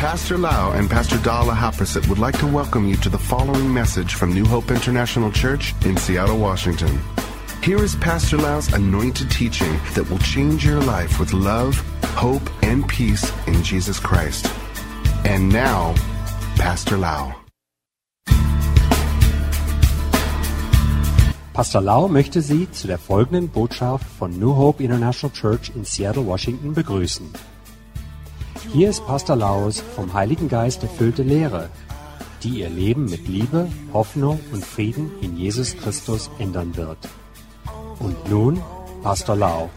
Pastor Lau and Pastor Dala Haprasit would like to welcome you to the following message from New Hope International Church in Seattle, Washington. Here is Pastor Lau's anointed teaching that will change your life with love, hope, and peace in Jesus Christ. And now, Pastor Lau. Pastor Lau möchte Sie zu der folgenden Botschaft von New Hope International Church in Seattle, Washington begrüßen. Hier ist Pastor Laus vom Heiligen Geist erfüllte Lehre, die Ihr Leben mit Liebe, Hoffnung und Frieden in Jesus Christus ändern wird. Und nun Pastor Lau.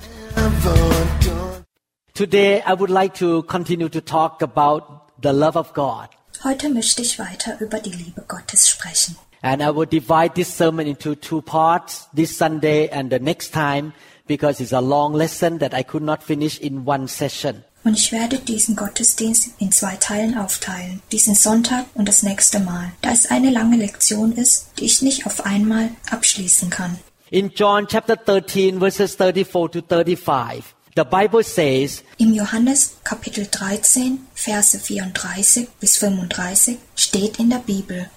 Today, I would like to continue to talk about the love of God. Heute möchte ich weiter über die Liebe Gottes sprechen. And I will divide this sermon into two parts this Sunday and the next time because it's a long lesson that I could not finish in one session. Und ich werde diesen Gottesdienst in zwei Teilen aufteilen, diesen Sonntag und das nächste Mal, da es eine lange Lektion ist, die ich nicht auf einmal abschließen kann. In John chapter 13 verses 34 to 35, the Bible says, Im Johannes Kapitel 13, Verse 34 bis 35 steht in der Bibel,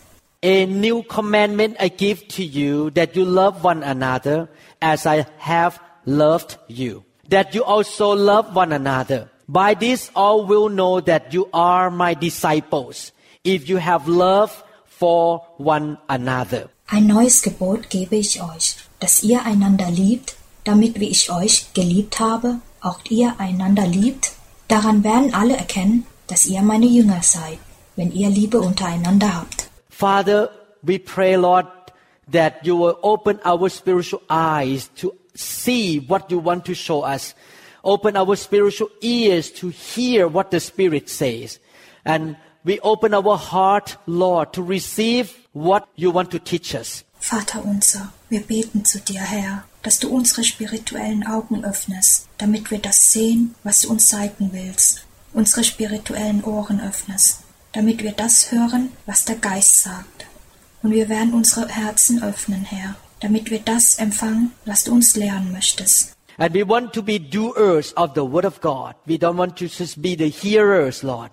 A new commandment I give to you that you love one another as I have loved you. That you also love one another. By this all will know that you are my disciples if you have love for one another. Ein neues Gebot gebe ich euch, dass ihr einander liebt, damit wie ich euch geliebt habe, auch ihr einander liebt. Daran werden alle erkennen, dass ihr meine Jünger seid, wenn ihr Liebe untereinander habt. Father, we pray, Lord, that you will open our spiritual eyes to see what you want to show us. Open our spiritual ears to hear what the Spirit says. And we open our heart, Lord, to receive what you want to teach us. Vater unser, wir beten zu dir, Herr, dass du unsere spirituellen Augen öffnest, damit wir das sehen, was du uns zeigen willst, unsere spirituellen Ohren öffnest, damit wir das hören, was der Geist sagt. Und wir werden unsere Herzen öffnen, Herr, damit wir das empfangen, was du uns lehren möchtest. And we want to be doers of the Word of God. We don't want to just be the hearers, Lord.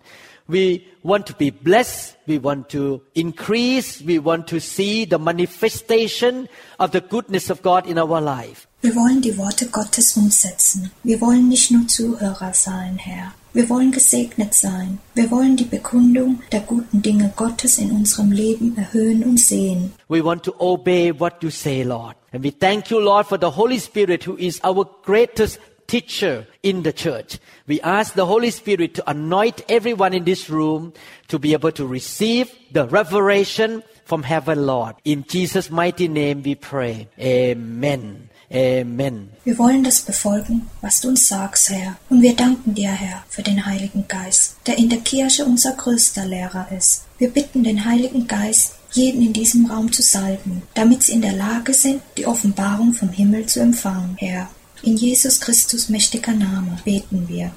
We want to be blessed. We want to increase. We want to see the manifestation of the goodness of God in our life. Wir wollen die Worte Gottes umsetzen. Wir wollen nicht nur Zuhörer sein, Herr. Wir wollen gesegnet sein. Wir wollen die Bekundung der guten Dinge Gottes in unserem Leben erhöhen und sehen. We want to obey what you say, Lord. And we thank you, Lord, for the Holy Spirit who is our greatest teacher in the church. We ask the Holy Spirit to anoint everyone in this room to be able to receive the revelation from heaven, Lord. In Jesus' mighty name we pray. Amen. Amen. Wir wollen das befolgen, was du uns sagst, Herr. Und wir danken dir, Herr, für den Heiligen Geist, der in der Kirche unser größter Lehrer ist. Wir bitten den Heiligen Geist, jeden in diesem Raum zu salben, damit sie in der Lage sind, die Offenbarung vom Himmel zu empfangen, Herr. In Jesus Christus mächtiger Name beten wir.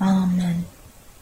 Amen.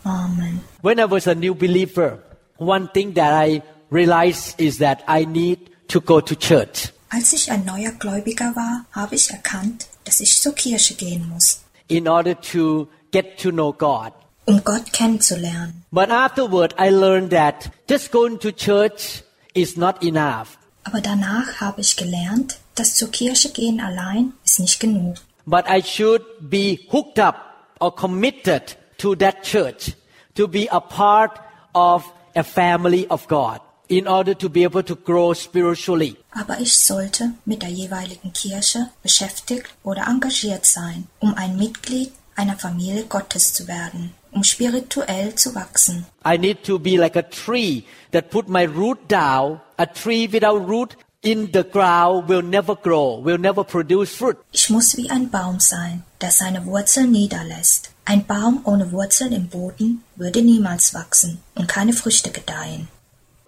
Amen. When I was a new believer, one thing that I realized is that I need to go to church. Als ich ein neuer Gläubiger war, habe ich erkannt, dass ich zur Kirche gehen muss, in order to get to know God. um Gott kennenzulernen. But afterward, I learned that just going to church is not enough. Aber danach habe ich gelernt, dass zur Kirche gehen allein ist nicht genug. But I should be hooked up or committed to that church to be a part of a family of God in order to be able to grow spiritually. Aber ich sollte mit der jeweiligen Kirche beschäftigt oder engagiert sein, um ein Mitglied einer Familie Gottes zu werden, um spirituell zu wachsen. I need to be like a tree that put my root down. A tree without root in the ground will never grow, will never produce fruit. Ich muss wie ein Baum sein, der seine Wurzeln niederlässt. Ein Baum ohne Wurzeln im Boden würde niemals wachsen und keine Früchte gedeihen.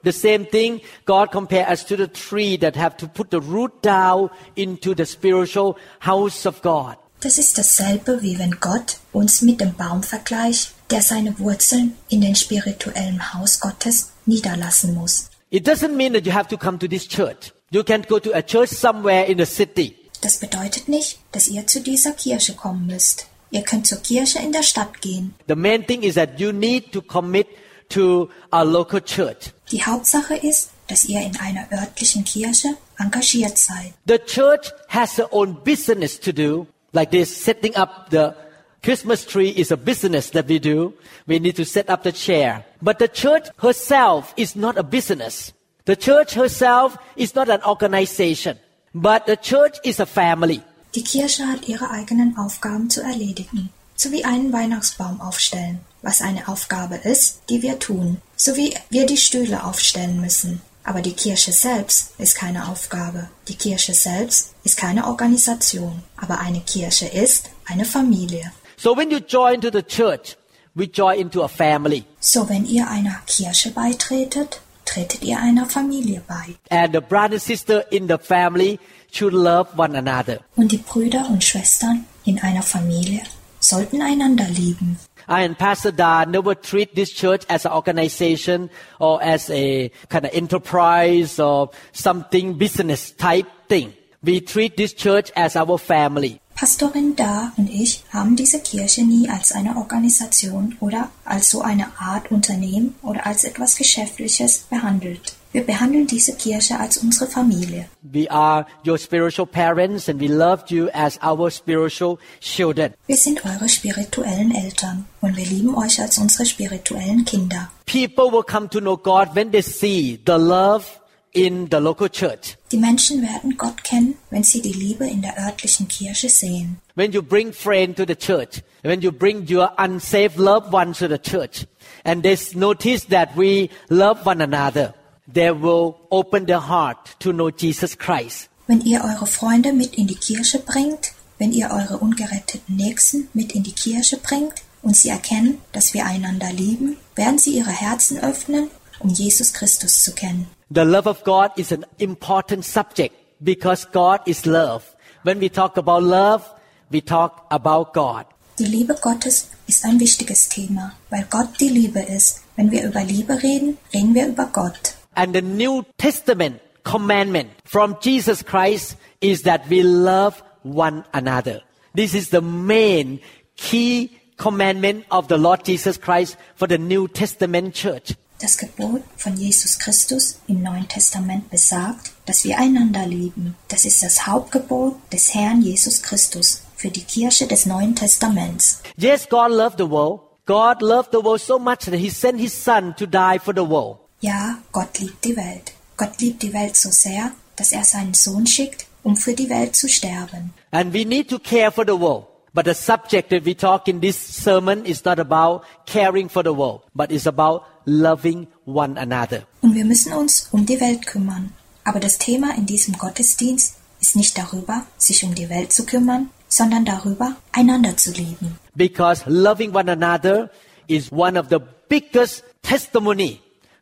The same thing, God compare us to the tree that have to put the root down into the spiritual house of God. Das ist dasselbe, wie wenn Gott uns mit dem Baum vergleicht, der seine Wurzeln in den spirituellen Haus Gottes niederlassen muss. It doesn't mean that you have to come to this church. You can go to a church somewhere in the city. Das bedeutet nicht, dass ihr zu dieser Kirche kommen müsst. Ihr könnt zur Kirche in der Stadt gehen. The main thing is that you need to commit to a local church. Die Hauptsache ist, dass ihr in einer örtlichen Kirche engagiert seid. The church has her own business to do, like this setting up the Christmas tree is a business that we do. We need to set up the chair. But the church herself is not a business. The church herself is not an organization. But the church is a family. Die Kirche hat ihre eigenen Aufgaben zu erledigen, so wie einen Weihnachtsbaum aufstellen, was eine Aufgabe ist, die wir tun, so wie wir die Stühle aufstellen müssen. Aber die Kirche selbst ist keine Aufgabe. Die Kirche selbst ist keine Organisation. Aber eine Kirche ist eine Familie. So when you join to the church, we join into a family. So wenn ihr einer Kirche beitretet, tretet ihr einer Familie bei. And the brother and sister in the family should love one another. Und die Brüder und Schwestern in einer Familie sollten einander lieben. I and Pastor Da never treat this church as an organization or as a kind of enterprise or something business type thing. We treat this church as our family. Pastorin Da und ich haben diese Kirche nie als eine Organisation oder als so eine Art Unternehmen oder als etwas Geschäftliches behandelt. Wir behandeln diese Kirche als unsere Familie. We are your spiritual parents and we love you as our spiritual children. Wir sind eure spirituellen Eltern und wir lieben euch als unsere spirituellen Kinder. People will come to know God when they see the love in the local church. Die Menschen werden Gott kennen, wenn sie die Liebe in der örtlichen Kirche sehen. When you bring friend to the church, when you bring your unsaved loved ones to the church, and they notice that we love one another, they will open their heart to know Jesus Christ. Wenn ihr eure Freunde mit in die Kirche bringt, wenn ihr eure ungeretteten Nächsten mit in die Kirche bringt und sie erkennen, dass wir einander lieben, werden sie ihre Herzen öffnen, um Jesus Christus zu kennen. The love of God is an important subject because God is love. When we talk about love, we talk about God. Die Liebe Gottes ist ein wichtiges Thema, weil Gott die Liebe ist. Wenn wir über Liebe reden, reden wir über Gott. And the New Testament commandment from Jesus Christ is that we love one another. This is the main key commandment of the Lord Jesus Christ for the New Testament church. Das Gebot von Jesus Christus im Neuen Testament besagt, dass wir einander lieben. Das ist das Hauptgebot des Herrn Jesus Christus für die Kirche des Neuen Testaments. Yes, God loved the world. God loved the world so much that He sent His Son to die for the world. Ja, Gott liebt die Welt. Gott liebt die Welt so sehr, dass er seinen Sohn schickt, um für die Welt zu sterben. And we need to care for the world. But the subject that we talk in this sermon is not about caring for the world, but it's about loving one another. Und wir müssen uns um die Welt kümmern. Aber das Thema in diesem Gottesdienst ist nicht darüber, sich um die Welt zu kümmern, sondern darüber, einander zu lieben. Because loving one another is one of the biggest testimony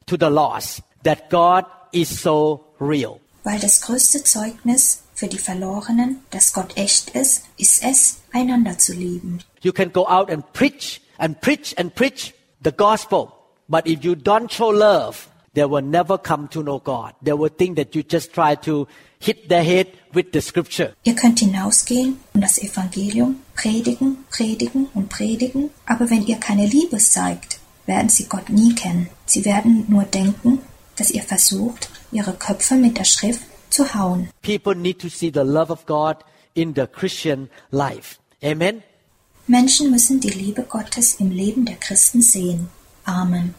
to the lost that God is so real. Weil das größte Zeugnis für die Verlorenen, dass Gott echt ist, ist es, einander zu lieben. You can go out and preach and preach and preach the gospel. But if you don't show love, they will never come to know God. They will think that you just try to hit their head with the scripture. Ihr könnt hinausgehen und das Evangelium predigen, predigen und predigen, aber wenn ihr keine Liebe zeigt, werden sie Gott nie kennen. Sie werden nur denken, dass ihr versucht, ihre Köpfe mit der Schrift zu hauen. People need to see the love of God in the Christian life. Amen. Menschen müssen die Liebe Gottes im Leben der Christen sehen. Amen.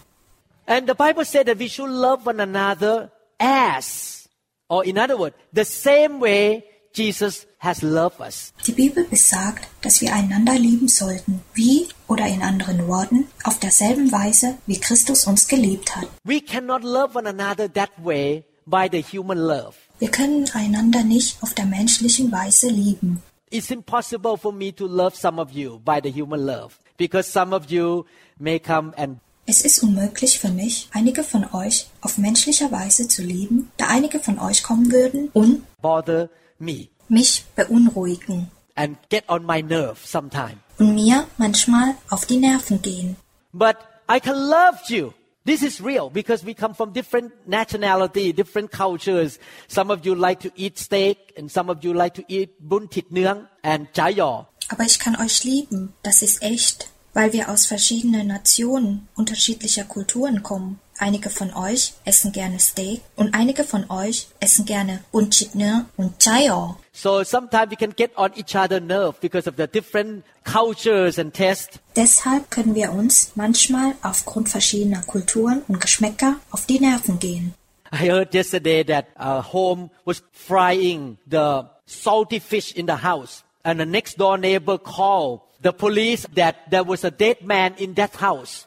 And the Bible said that we should love one another as, or in other words, the same way Jesus has loved us. Die Bibel besagt, dass wir einander lieben sollten, wie oder in anderen Worten, auf derselben Weise, wie Christus uns geliebt hat. We cannot love one another that way by the human love. Wir können einander nicht auf der menschlichen Weise lieben. It's impossible for me to love some of you by the human love because some of you may come and Es ist unmöglich für mich, einige von euch auf menschlicher Weise zu lieben, da einige von euch kommen würden und bother me mich beunruhigen and get on my nerve sometime. und mir manchmal auf die Nerven gehen. But I can love you. This is real because we come from different nationality, different cultures. Some of you like to eat steak and some of you like to eat bun thịt nướng and giò. Aber ich kann euch lieben, das ist echt. Weil wir aus verschiedenen Nationen unterschiedlicher Kulturen kommen. Einige von euch essen gerne Steak und einige von euch essen gerne Bunchitne und Chayo. So sometimes we can get on each other nerve because of the different cultures and tastes. Deshalb können wir uns manchmal aufgrund verschiedener Kulturen und Geschmäcker auf die Nerven gehen. I heard yesterday that a home was frying the salty fish in the house, and the next door neighbor called the police that there was a dead man in that house.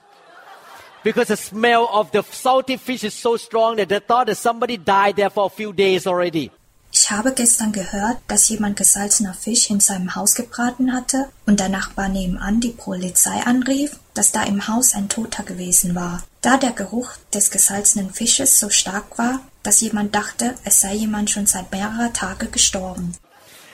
Because the smell of the salty fish is so strong that they thought that somebody died there for a few days already. Ich habe gestern gehört, dass jemand gesalzener Fisch in seinem Haus gebraten hatte und der Nachbar nebenan die Polizei anrief, dass da im Haus ein Toter gewesen war. Da der Geruch des gesalzenen Fisches so stark war, dass jemand dachte, es sei jemand schon seit mehrerer Tage gestorben.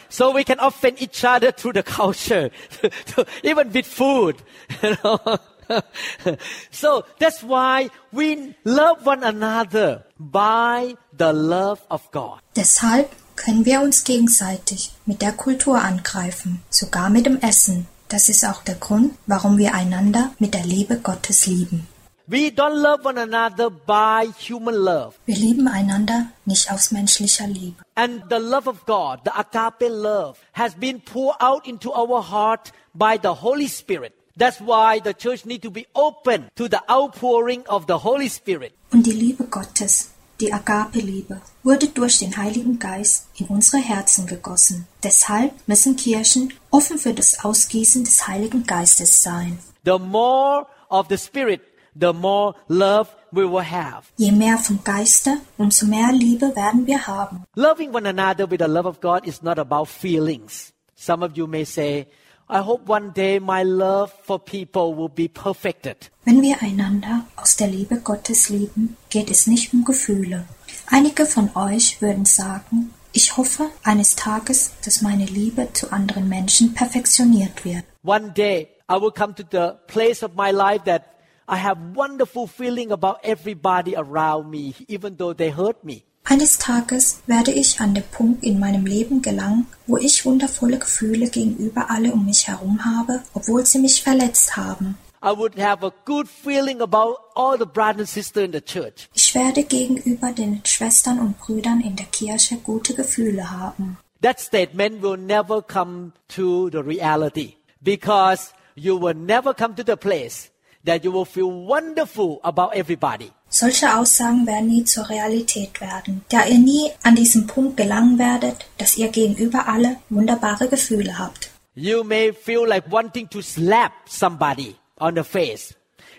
So we can offend each other through the culture, even with food. You know? so that's why we love one another by the love of God. Deshalb können wir uns gegenseitig mit der Kultur angreifen, sogar mit dem Essen. Das ist auch der Grund, warum wir einander mit der Liebe Gottes lieben. We don't love one another by human love. Wir lieben einander nicht aus menschlicher Liebe. And the love of God, the agape love, has been poured out into our heart by the Holy Spirit. That's why the church need to be open to the outpouring of the Holy Spirit. Und die Liebe Gottes, die Agape-Liebe, wurde durch den Heiligen Geist in unsere Herzen gegossen. Deshalb müssen Kirchen offen für das Ausgießen des Heiligen Geistes sein. The more of the Spirit, the more love we will have. Je mehr vom Geiste, umso mehr Liebe werden wir haben. Loving one another with the love of God is not about feelings. Some of you may say, I hope one day my love for people will be perfected. Wenn wir einander aus der Liebe Gottes lieben, geht es nicht um Gefühle. Einige von euch würden sagen, ich hoffe eines Tages, dass meine Liebe zu anderen Menschen perfektioniert wird. One day I will come to the place of my life that I have wonderful feeling about everybody around me, even though they hurt me. Eines Tages werde ich an den Punkt in meinem Leben gelangen, wo ich wundervolle Gefühle gegenüber alle um mich herum habe, obwohl sie mich verletzt haben. I would have a good feeling about all the brothers and sisters in the church. Ich werde gegenüber den Schwestern und Brüdern in der Kirche gute Gefühle haben. That statement will never come to the reality because you will never come to the place that you will feel wonderful about everybody. Solche Aussagen werden nie zur Realität werden, da ihr nie an diesen Punkt gelangen werdet, dass ihr gegenüber alle wunderbare Gefühle habt. You may feel like wanting to slap somebody on the face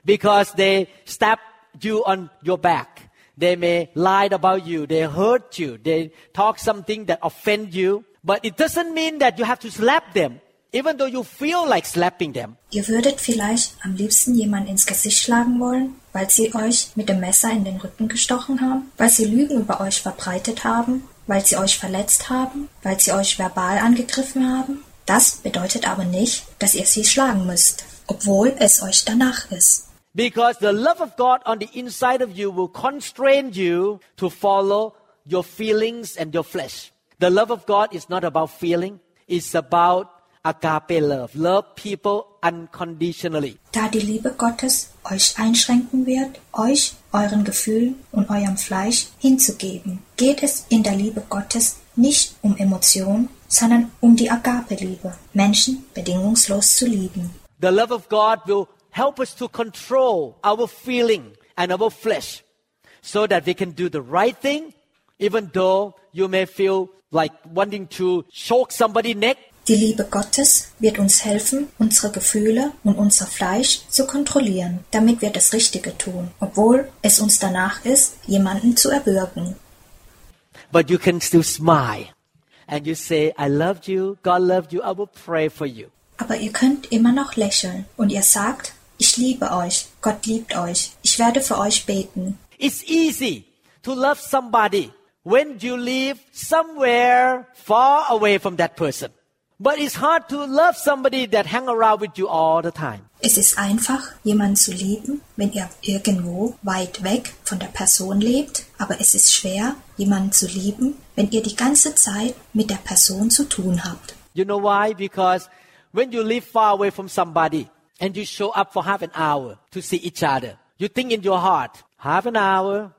because they stab you on your back. They may lie about you, they hurt you, they talk something that offend you, but it doesn't mean that you have to slap them, even though you feel like slapping them. Ihr würdet vielleicht am liebsten jemand ins Gesicht schlagen wollen, weil sie euch mit dem Messer in den Rücken gestochen haben, weil sie Lügen über euch verbreitet haben, weil sie euch verletzt haben, weil sie euch verbal angegriffen haben. Das bedeutet aber nicht, dass ihr sie schlagen müsst, obwohl es euch danach ist. Because the love of God on the inside of you will constrain you to follow your feelings and your flesh. The love of God is not about feeling, it's about agape love. Love people unconditionally. Da die Liebe Gottes euch einschränken wird, euch, euren Gefühlen und eurem Fleisch hinzugeben, geht es in der Liebe Gottes nicht um Emotion, sondern um die Agape-Liebe, Menschen bedingungslos zu lieben. The love of God will help us to control our feeling and our flesh so that we can do the right thing, even though you may feel like wanting to choke somebody's neck. Die Liebe Gottes wird uns helfen, unsere Gefühle und unser Fleisch zu kontrollieren, damit wir das Richtige tun, obwohl es uns danach ist, jemanden zu erwürgen. But you can still smile and you say, I loved you, God loved you, I will pray for you. Aber ihr könnt immer noch lächeln und ihr sagt, ich liebe euch, Gott liebt euch, ich werde für euch beten. It's easy to love somebody when you live somewhere far away from that person. But it's hard to love somebody that hang around with you all the time. Es ist einfach, jemanden zu lieben, wenn er irgendwo weit weg von der Person lebt, aber es ist schwer, jemanden zu lieben, wenn ihr die ganze Zeit mit der Person zu tun habt. You know why? Because when you live far away from somebody, and you show up for half an hour to see each other. You think in your heart, half an hour,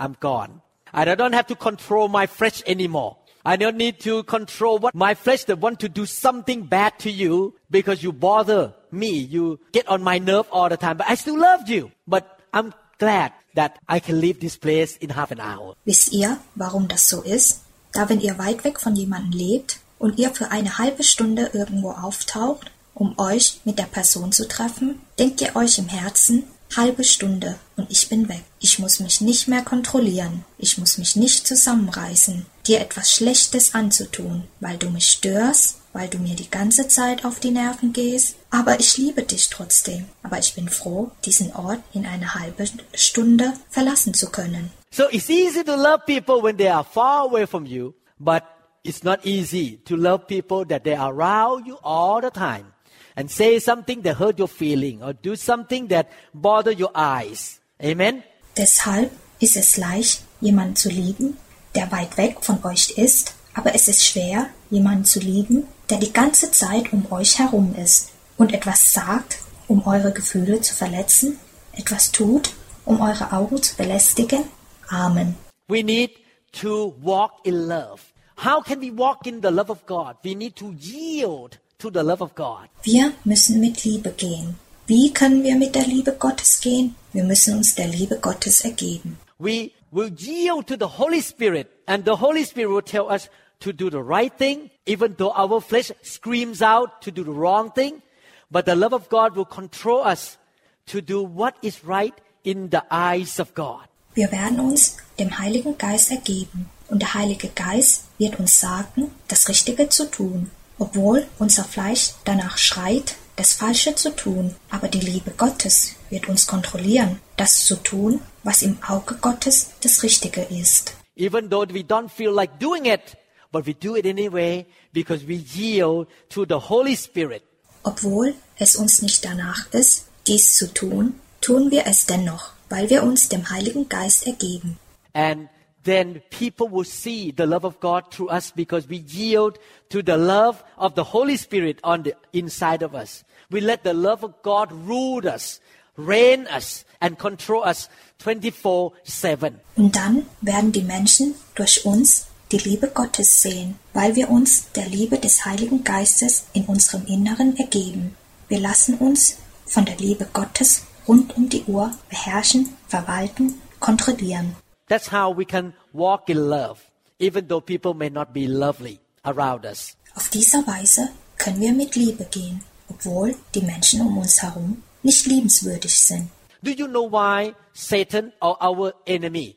I'm gone. I don't have to control my flesh anymore. I don't need to control what my flesh that want to do something bad to you because you bother me. You get on my nerve all the time. But I still love you. But I'm glad that I can leave this place in half an hour. Wisst ihr, warum das so ist? Da wenn ihr weit weg von jemandem lebt und ihr für eine halbe Stunde irgendwo auftaucht, um euch mit der Person zu treffen, denkt ihr euch im Herzen, halbe Stunde und ich bin weg. Ich muss mich nicht mehr kontrollieren. Ich muss mich nicht zusammenreißen, dir etwas Schlechtes anzutun, weil du mich störst, weil du mir die ganze Zeit auf die Nerven gehst. Aber ich liebe dich trotzdem. Aber ich bin froh, diesen Ort in einer halben Stunde verlassen zu können. So it's easy to love people when they are far away from you, but it's not easy to love people that they are around you all the time and say something that hurt your feeling or do something that bother your eyes. Amen. Deshalb ist es leicht, jemanden zu lieben, der weit weg von euch ist, aber es ist schwer, jemanden zu lieben, der die ganze Zeit um euch herum ist und etwas sagt, um eure Gefühle zu verletzen, etwas tut, um eure Augen zu belästigen. Amen. We need to walk in love. How can we walk in the love of God? We need to yield to the love of God. Wir müssen mit Liebe gehen. Wie können wir mit der Liebe Gottes gehen? Wir müssen uns der Liebe Gottes ergeben. We will yield to the Holy Spirit, and the Holy Spirit will tell us to do the right thing, even though our flesh screams out to do the wrong thing. But the love of God will control us to do what is right in the eyes of God. Wir werden uns dem Heiligen Geist ergeben und der Heilige Geist wird uns sagen, das Richtige zu tun, obwohl unser Fleisch danach schreit, das Falsche zu tun. Aber die Liebe Gottes wird uns kontrollieren, das zu tun, was im Auge Gottes das Richtige ist. Even though we don't feel like doing it, but we do it anyway because we yield to the Holy Spirit. Obwohl es uns nicht danach ist, dies zu tun, tun wir es dennoch, weil wir uns dem Heiligen Geist ergeben. And then people will see the love of God through us because we yield to the love of the Holy Spirit on the inside of us. We let the love of God rule us, reign us, and control us 24 7. Und dann werden die Menschen durch uns die Liebe Gottes sehen, weil wir uns der Liebe des Heiligen Geistes in unserem Inneren ergeben. Wir lassen uns von der Liebe Gottes rund um die Uhr beherrschen, verwalten, kontrollieren. That's how we can walk in love, even though people may not be lovely around us. Auf dieser Weise können wir mit Liebe gehen, obwohl die Menschen um uns herum nicht liebenswürdig sind. Do you know why Satan or our enemy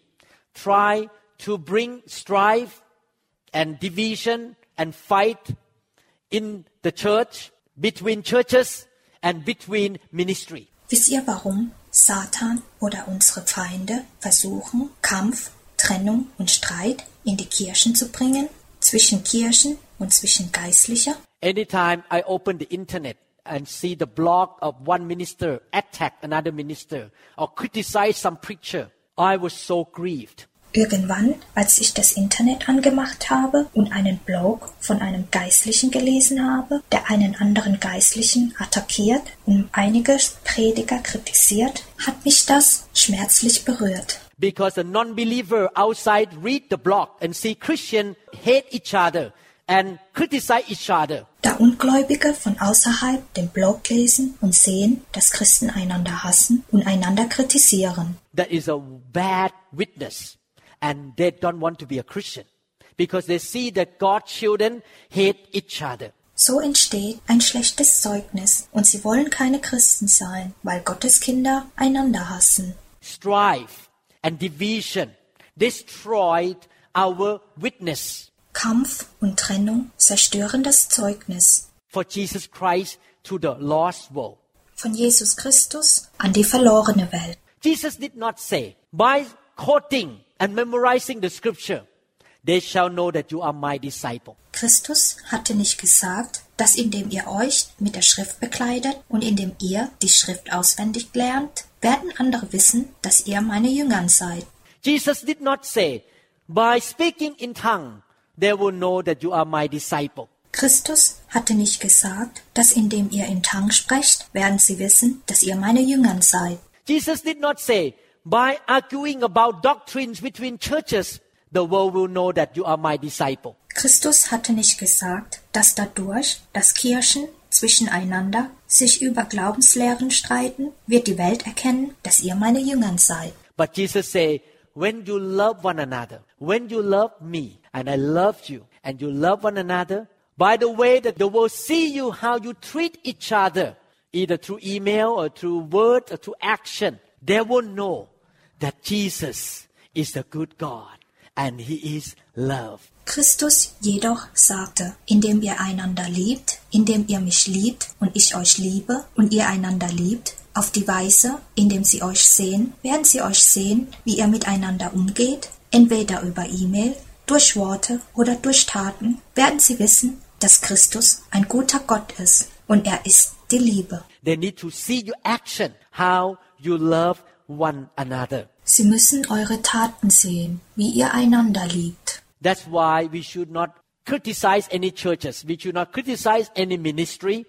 try to bring strife and division and fight in the church between churches and between ministry? Wisst ihr warum Satan oder unsere Feinde versuchen, Kampf, Trennung und Streit in die Kirchen zu bringen, zwischen Kirchen und zwischen Geistlicher? Anytime I open the internet and see the blog of one minister attack another minister or criticize some preacher, I was so grieved. Irgendwann, als ich das Internet angemacht habe und einen Blog von einem Geistlichen gelesen habe, der einen anderen Geistlichen attackiert und einige Prediger kritisiert, hat mich das schmerzlich berührt. Because the non-believer outside read the blog and see Christian hate each other and criticize each other. Da Ungläubige von außerhalb den Blog lesen und sehen, dass Christen einander hassen und einander kritisieren. That is a bad witness. And they don't want to be a Christian because they see that God's children hate each other. So entsteht ein schlechtes Zeugnis und sie wollen keine Christen sein, weil Gottes Kinder einander hassen. Strife and division destroyed our witness Kampf und Trennung zerstören das Zeugnis for Jesus Christ to the lost world. von Jesus Christus an die verlorene Welt. Jesus did not say, by quoting and memorizing the scripture, they shall know that you are my disciple. Christus hatte nicht gesagt, dass indem ihr euch mit der Schrift bekleidet und indem ihr die Schrift auswendig lernt, werden andere wissen, dass ihr meine Jüngern seid. Jesus did not say, by speaking in tongue, they will know that you are my disciple. Christus hatte nicht gesagt, dass indem ihr in Tang sprecht, werden sie wissen, dass ihr meine Jüngern seid. Jesus did not say, by arguing about doctrines between churches, the world will know that you are my disciple. Christus hatte nicht gesagt, dass dadurch, dass Kirchen zwischeneinander sich über Glaubenslehren streiten, wird die Welt erkennen, dass ihr meine Jüngern seid. But Jesus said, when you love one another, when you love me, and I love you, and you love one another, by the way that the world see you how you treat each other, either through email or through word or through action, they will know that Jesus is the good God and He is love. Christus jedoch sagte, indem ihr einander liebt, indem ihr mich liebt und ich euch liebe und ihr einander liebt, auf die Weise, indem sie euch sehen, werden sie euch sehen, wie ihr miteinander umgeht, entweder über E-Mail, durch Worte oder durch Taten, werden sie wissen, dass Christus ein guter Gott ist und er ist die Liebe. They need to see your action, how you love one another. Sie müssen eure Taten sehen, wie ihr einander liebt. That's why we should not criticize any churches. We should not criticize any ministry.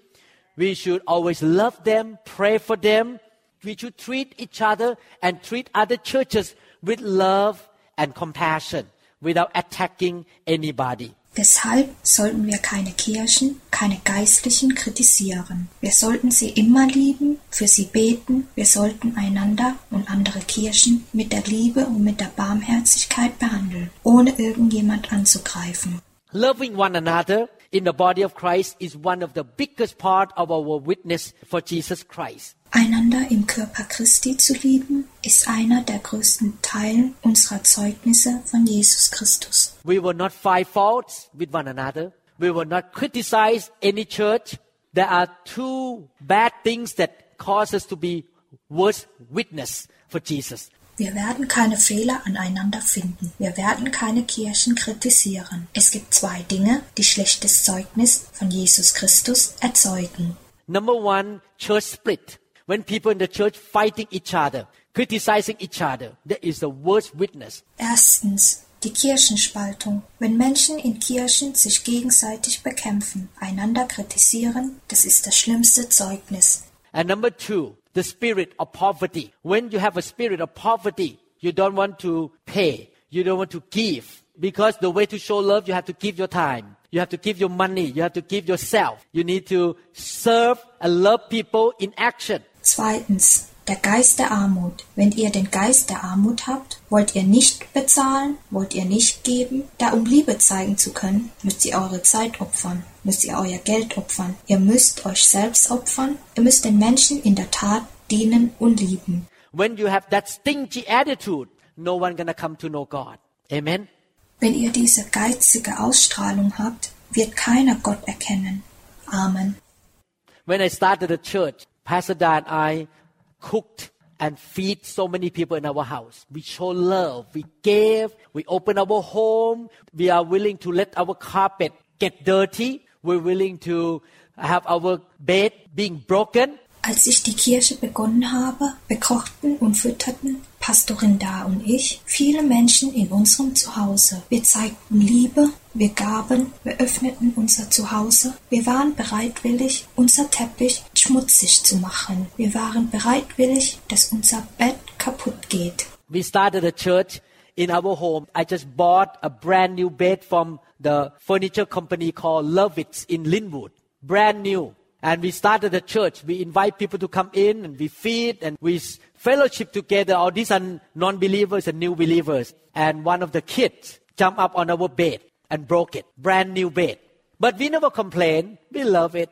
We should always love them, pray for them. We should treat each other and treat other churches with love and compassion without attacking anybody. Deshalb sollten wir keine Kirchen, keine Geistlichen kritisieren. Wir sollten sie immer lieben, für sie beten, wir sollten einander und andere Kirchen mit der Liebe und mit der Barmherzigkeit behandeln, ohne irgendjemand anzugreifen. Loving one another in the body of Christ is one of the biggest part of our witness for Jesus Christ. Einander im Körper Christi zu lieben, ist einer der größten Teile unserer Zeugnisse von Jesus Christus. We will not find faults with one another. We will not criticize any church. There are two bad things that cause us to be worse witness for Jesus. Wir werden keine Fehler aneinander finden. Wir werden keine Kirchen kritisieren. Es gibt zwei Dinge, die schlechtes Zeugnis von Jesus Christus erzeugen. Number one, church split. When people in the church fighting each other, criticizing each other, that is the worst witness. Erstens die Kirchenspaltung. Wenn Menschen in Kirchen sich gegenseitig bekämpfen, einander kritisieren, das ist das schlimmste Zeugnis. And number two, the spirit of poverty. When you have a spirit of poverty, you don't want to pay, you don't want to give. Because the way to show love, you have to give your time. You have to give your money. You have to give yourself. You need to serve and love people in action. Zweitens, der Geist der Armut. Wenn ihr den Geist der Armut habt, wollt ihr nicht bezahlen, wollt ihr nicht geben. Da um Liebe zeigen zu können, müsst ihr eure Zeit opfern, müsst ihr euer Geld opfern. Ihr müsst euch selbst opfern. Ihr müsst den Menschen in der Tat dienen und lieben. When you have that stingy attitude, no one gonna come to know God. Amen. Wenn ihr diese geizige Ausstrahlung habt, wird keiner Gott erkennen. Amen. When I started the church, And I cooked and feed so many people in our house. We show love. We gave. We open our home. We are willing to let our carpet get dirty. We're willing to have our bed being broken. Als ich die Kirche begonnen habe, bekochten und fütterten Pastorin Da und ich viele Menschen in unserem Zuhause. Wir zeigten Liebe, wir gaben, wir öffneten unser Zuhause. Wir waren bereitwillig, unser Teppich schmutzig zu machen. Wir waren bereitwillig, dass unser Bett kaputt geht. We started a church in our home. I just bought a brand new bed from the furniture company called Lovitz in Linwood. Brand new. And we started a church. We invite people to come in and we feed and we fellowship together. All these are non-believers and new believers. And one of the kids jumped up on our bed and broke it. Brand new bed. But we never complain. We love it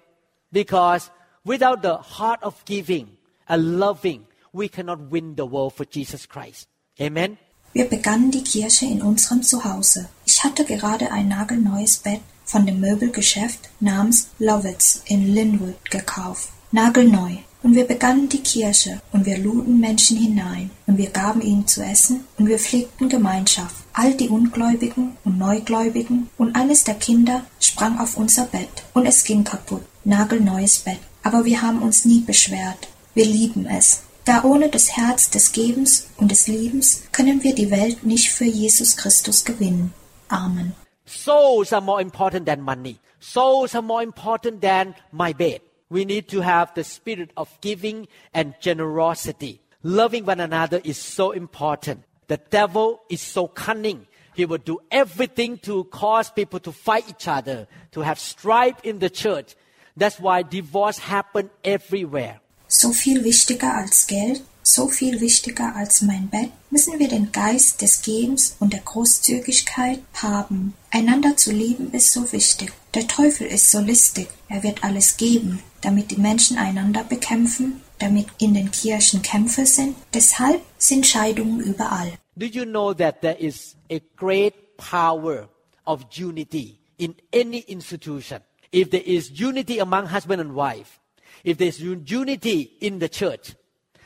because without the heart of giving and loving, we cannot win the world for Jesus Christ. Amen. Wir begannen die Kirche in unserem Zuhause. Ich hatte gerade ein nagelneues Bett von dem Möbelgeschäft namens Lovitz in Linwood gekauft. Nagelneu. Und wir begannen die Kirche und wir luden Menschen hinein und wir gaben ihnen zu essen und wir pflegten Gemeinschaft. All die Ungläubigen und Neugläubigen und eines der Kinder sprang auf unser Bett und es ging kaputt. Nagelneues Bett. Aber wir haben uns nie beschwert. Wir lieben es. Da ohne das Herz des Gebens und des Liebens können wir die Welt nicht für Jesus Christus gewinnen. Amen. Souls are more important than money. Souls are more important than my bed. We need to have the spirit of giving and generosity. Loving one another is so important. The devil is so cunning. He will do everything to cause people to fight each other, to have strife in the church. That's why divorce happen everywhere. So viel wichtiger als Geld, so viel wichtiger als mein Bett, müssen wir den Geist des Gebens und der Großzügigkeit haben. Einander zu lieben ist so wichtig. Der Teufel ist so listig. Er wird alles geben, damit die Menschen einander bekämpfen, damit in den Kirchen Kämpfe sind. Deshalb sind Scheidungen überall. Do you know that there is a great power of unity in any institution? If there is unity among husband and wife, if there's un- unity in the church,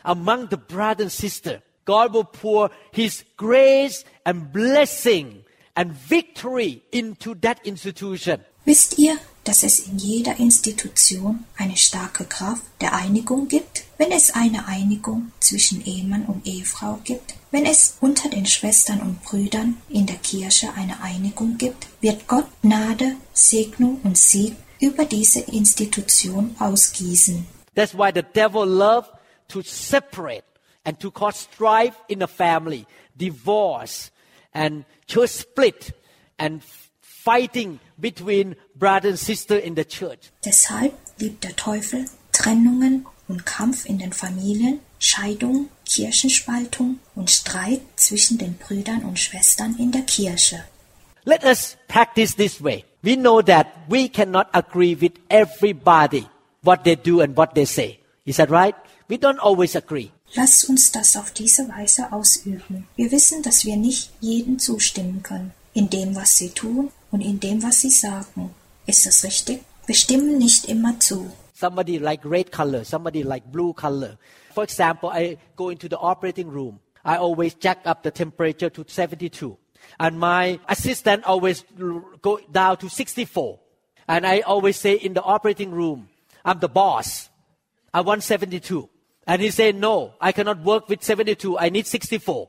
among the brother and sister, God will pour His grace and blessing and victory into that institution. Wisst ihr, dass es in jeder Institution eine starke Kraft der Einigung gibt? Wenn es eine Einigung zwischen Ehemann und Ehefrau gibt, wenn es unter den Schwestern und Brüdern in der Kirche eine Einigung gibt, wird Gott Gnade, Segnung und Sieg über diese Institution ausgießen. That's why the devil loves to separate and to cause strife in a family, divorce, and church split, and fighting between brother and sister in the church. Deshalb liebt der Teufel Trennungen und Kampf in den Familien, Scheidung, Kirchenspaltung und Streit zwischen den Brüdern und Schwestern in der Kirche. Let us practice this way. We know that we cannot agree with everybody what they do and what they say. Is that right? We don't always agree. Lasst uns das auf diese Weise ausüben. Wir wissen, dass wir nicht jedem zustimmen können, in dem, was sie tun und in dem, was sie sagen. Ist das richtig? Wir stimmen nicht immer zu. Somebody like red color, somebody like blue color. For example, I go into the operating room. I always jack up the temperature to 72. And my assistant always go down to 64. And I always say in the operating room, I'm the boss. I want 72. And he said, no, I cannot work with 72. I need 64.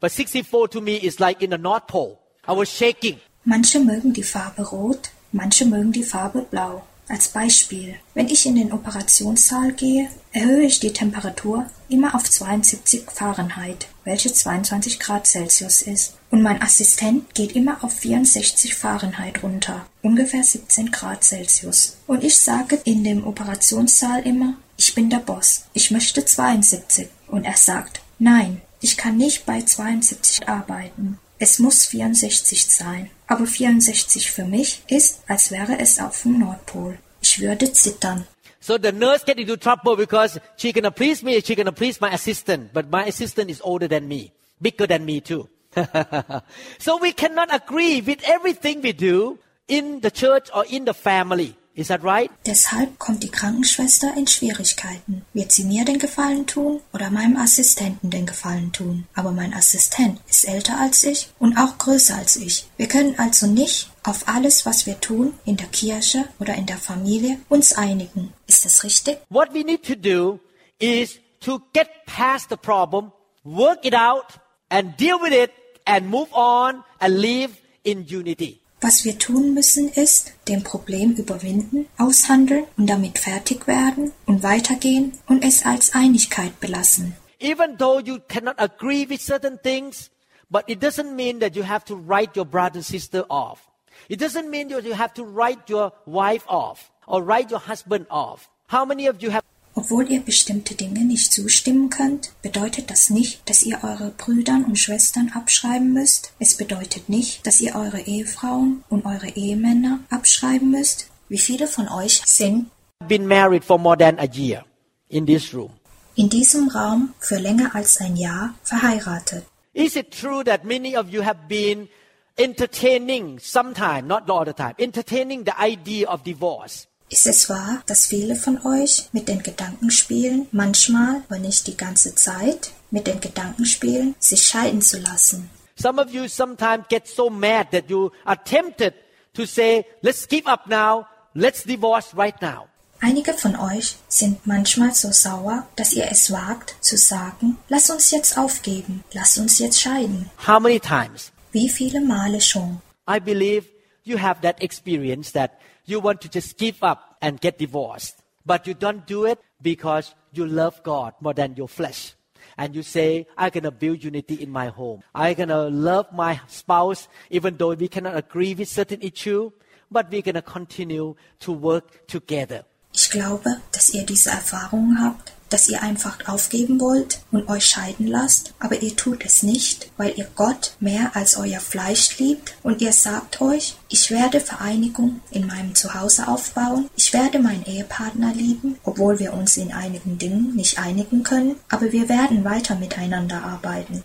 But 64 to me is like in the North Pole. I was shaking. Manche mögen die Farbe rot, manche mögen die Farbe blau. Als Beispiel, wenn ich in den Operationssaal gehe, erhöhe ich die Temperatur immer auf 72 Fahrenheit, welche 22 Grad Celsius ist. Und mein Assistent geht immer auf 64 Fahrenheit runter, ungefähr 17 Grad Celsius. Und ich sage in dem Operationssaal immer, ich bin der Boss, ich möchte 72. Und er sagt, nein, ich kann nicht bei 72 arbeiten. Es muss 64 sein. Aber 64 für mich ist, als wäre es auf dem Nordpol. Ich würde zittern. So the nurse get into trouble because she gonna please me, she gonna please my assistant, but my assistant is older than me, bigger than me too. so we cannot agree with everything we do in the church or in the family. Is that right? Deshalb kommt die Krankenschwester in Schwierigkeiten. Wird sie mir den Gefallen tun oder meinem Assistenten den Gefallen tun? Aber mein Assistent ist älter als ich und auch größer als ich. Wir können also nicht auf alles, was wir tun, in der Kirche oder in der Familie, uns einigen. Ist das richtig? What we need to do is to get past the problem, work it out, and deal with it, and move on and live in unity. Was wir tun müssen, ist, dem Problem überwinden, aushandeln und damit fertig werden und weitergehen und es als Einigkeit belassen. Even though you cannot agree with certain things, but it doesn't mean that you have to write your brother and sister off. It doesn't mean that you have to write your wife off or write your husband off. How many of you have Obwohl ihr bestimmte Dinge nicht zustimmen könnt, bedeutet das nicht, dass ihr eure Brüdern und Schwestern abschreiben müsst. Es bedeutet nicht, dass ihr eure Ehefrauen und eure Ehemänner abschreiben müsst. Wie viele von euch sind been married for more than a year in this room? in diesem Raum für länger als ein Jahr verheiratet? Is it true that many of you have been entertaining sometime, not all the time, entertaining the idea of divorce? Ist es wahr, dass viele von euch mit den Gedanken spielen, manchmal, aber nicht die ganze Zeit, mit den Gedanken spielen, sich scheiden zu lassen? Some of you sometimes get so mad that you are tempted to say, let's give up now, let's divorce right now. Einige von euch sind manchmal so sauer, dass ihr es wagt zu sagen, lass uns jetzt aufgeben, lass uns jetzt scheiden. How many times? Wie viele Male schon? I believe you have that experience that you want to just give up and get divorced. But you don't do it because you love God more than your flesh. And you say, I'm going to build unity in my home. I'm going to love my spouse even though we cannot agree with certain issue, but we're going to continue to work together. Ich glaube, dass ihr diese Erfahrungen habt, dass ihr einfach aufgeben wollt und euch scheiden lasst, aber ihr tut es nicht, weil ihr Gott mehr als euer Fleisch liebt und ihr sagt euch, ich werde Vereinigung in meinem Zuhause aufbauen, ich werde meinen Ehepartner lieben, obwohl wir uns in einigen Dingen nicht einigen können, aber wir werden weiter miteinander arbeiten.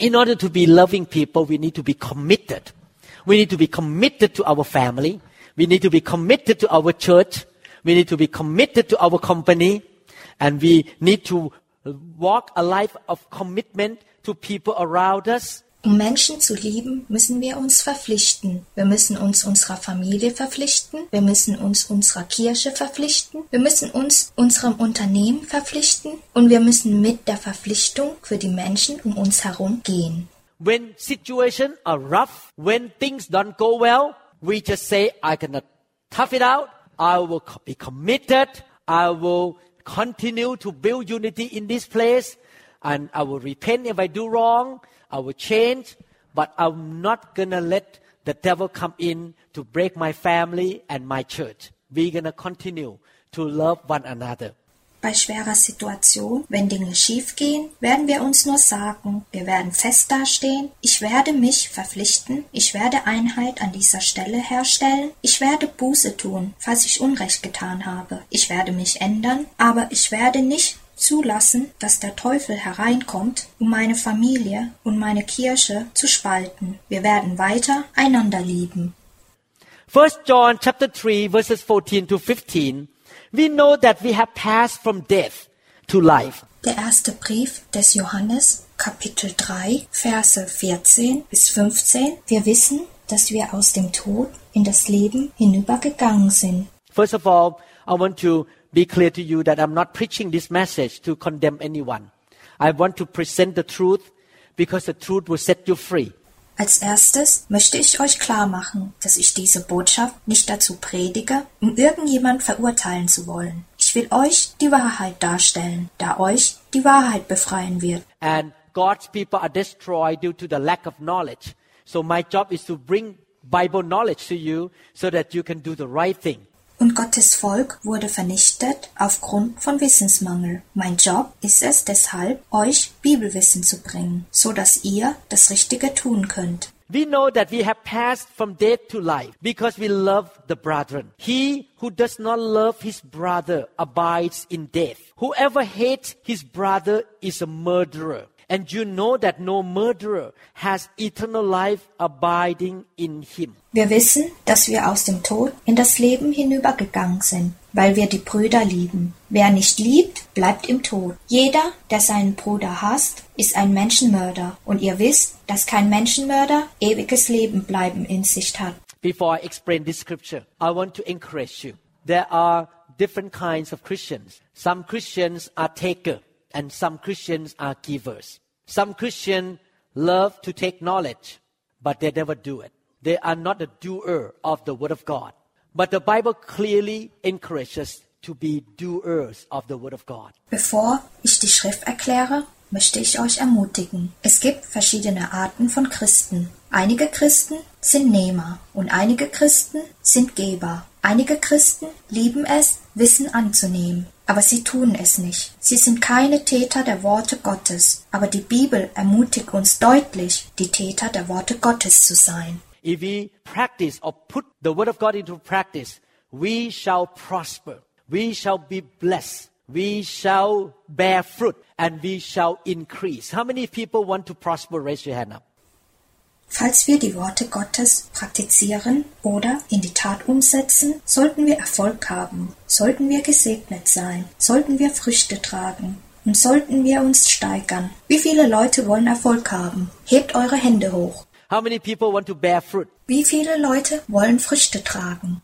In order to be loving people, we need to be committed. We need to be committed to our family. We need to be committed to our church. We need to be committed to our company. And we need to walk a life of commitment to people around us. Um Menschen zu lieben, müssen wir uns verpflichten. Wir müssen uns unserer Familie verpflichten. Wir müssen uns unserer Kirche verpflichten. Wir müssen uns unserem Unternehmen verpflichten. Und wir müssen mit der Verpflichtung für die Menschen um uns herum gehen. When situations are rough, when things don't go well, we just say, I cannot tough it out. I will be committed. I will continue to build unity in this place. And I will repent if I do wrong. I will change. But I'm not gonna let the devil come in to break my family and my church. We're gonna continue to love one another. Bei schwerer Situation, wenn Dinge schiefgehen, werden wir uns nur sagen, wir werden fest dastehen, ich werde mich verpflichten, ich werde Einheit an dieser Stelle herstellen, ich werde Buße tun, falls ich Unrecht getan habe, ich werde mich ändern, aber ich werde nicht zulassen, dass der Teufel hereinkommt, um meine Familie und meine Kirche zu spalten. Wir werden weiter einander lieben. 1 John chapter 3 verses 14 to 15, we know that we have passed from death to life. Der erste Brief des Johannes, Kapitel 3, Verse 14 bis 15. Wir wissen, dass wir aus dem Tod in das Leben hinübergegangen sind. First of all, I want to be clear to you that I'm not preaching this message to condemn anyone. I want to present the truth because the truth will set you free. Als erstes möchte ich euch klar machen, dass ich diese Botschaft nicht dazu predige, um irgendjemand verurteilen zu wollen. Ich will euch die Wahrheit darstellen, da euch die Wahrheit befreien wird. And God's people are destroyed due to the lack of knowledge. So my job is to bring Bible knowledge to you so that you can do the right thing. Und Gottes Volk wurde vernichtet aufgrund von Wissensmangel. Mein Job ist es deshalb, euch Bibelwissen zu bringen, so dass ihr das Richtige tun könnt. We know that we have passed from death to life because we love the brethren. He who does not love his brother abides in death. Whoever hates his brother is a murderer. And you know that no murderer has eternal life abiding in him. Wir wissen, dass wir aus dem Tod in das Leben hinübergegangen sind, weil wir die Brüder lieben. Wer nicht liebt, bleibt im Tod. Jeder, der seinen Bruder hasst, ist ein Menschenmörder. Und ihr wisst, dass kein Menschenmörder ewiges Leben bleiben in sich hat. Before I explain this scripture, I want to encourage you. There are different kinds of Christians. Some Christians are taker and some Christians are givers. Some Christians love to take knowledge, but they never do it. They are not a doer of the word of God. But the Bible clearly encourages to be doers of the word of God. Bevor ich die Schrift erkläre, möchte ich euch ermutigen. Es gibt verschiedene Arten von Christen. Einige Christen sind Nehmer und einige Christen sind Geber. Einige Christen lieben es, Wissen anzunehmen, aber sie tun es nicht. Sie sind keine Täter der Worte Gottes, aber die Bibel ermutigt uns deutlich, die Täter der Worte Gottes zu sein. If we practice or put the word of God into practice, we shall prosper. We shall be blessed. We shall bear fruit and we shall increase. How many people want to prosper? Raise your hand up. Falls wir die Worte Gottes praktizieren oder in die Tat umsetzen, sollten wir Erfolg haben, sollten wir gesegnet sein, sollten wir Früchte tragen und sollten wir uns steigern. Wie viele Leute wollen Erfolg haben? Hebt eure Hände hoch. How many people want to bear fruit? Wie viele Leute wollen Früchte tragen?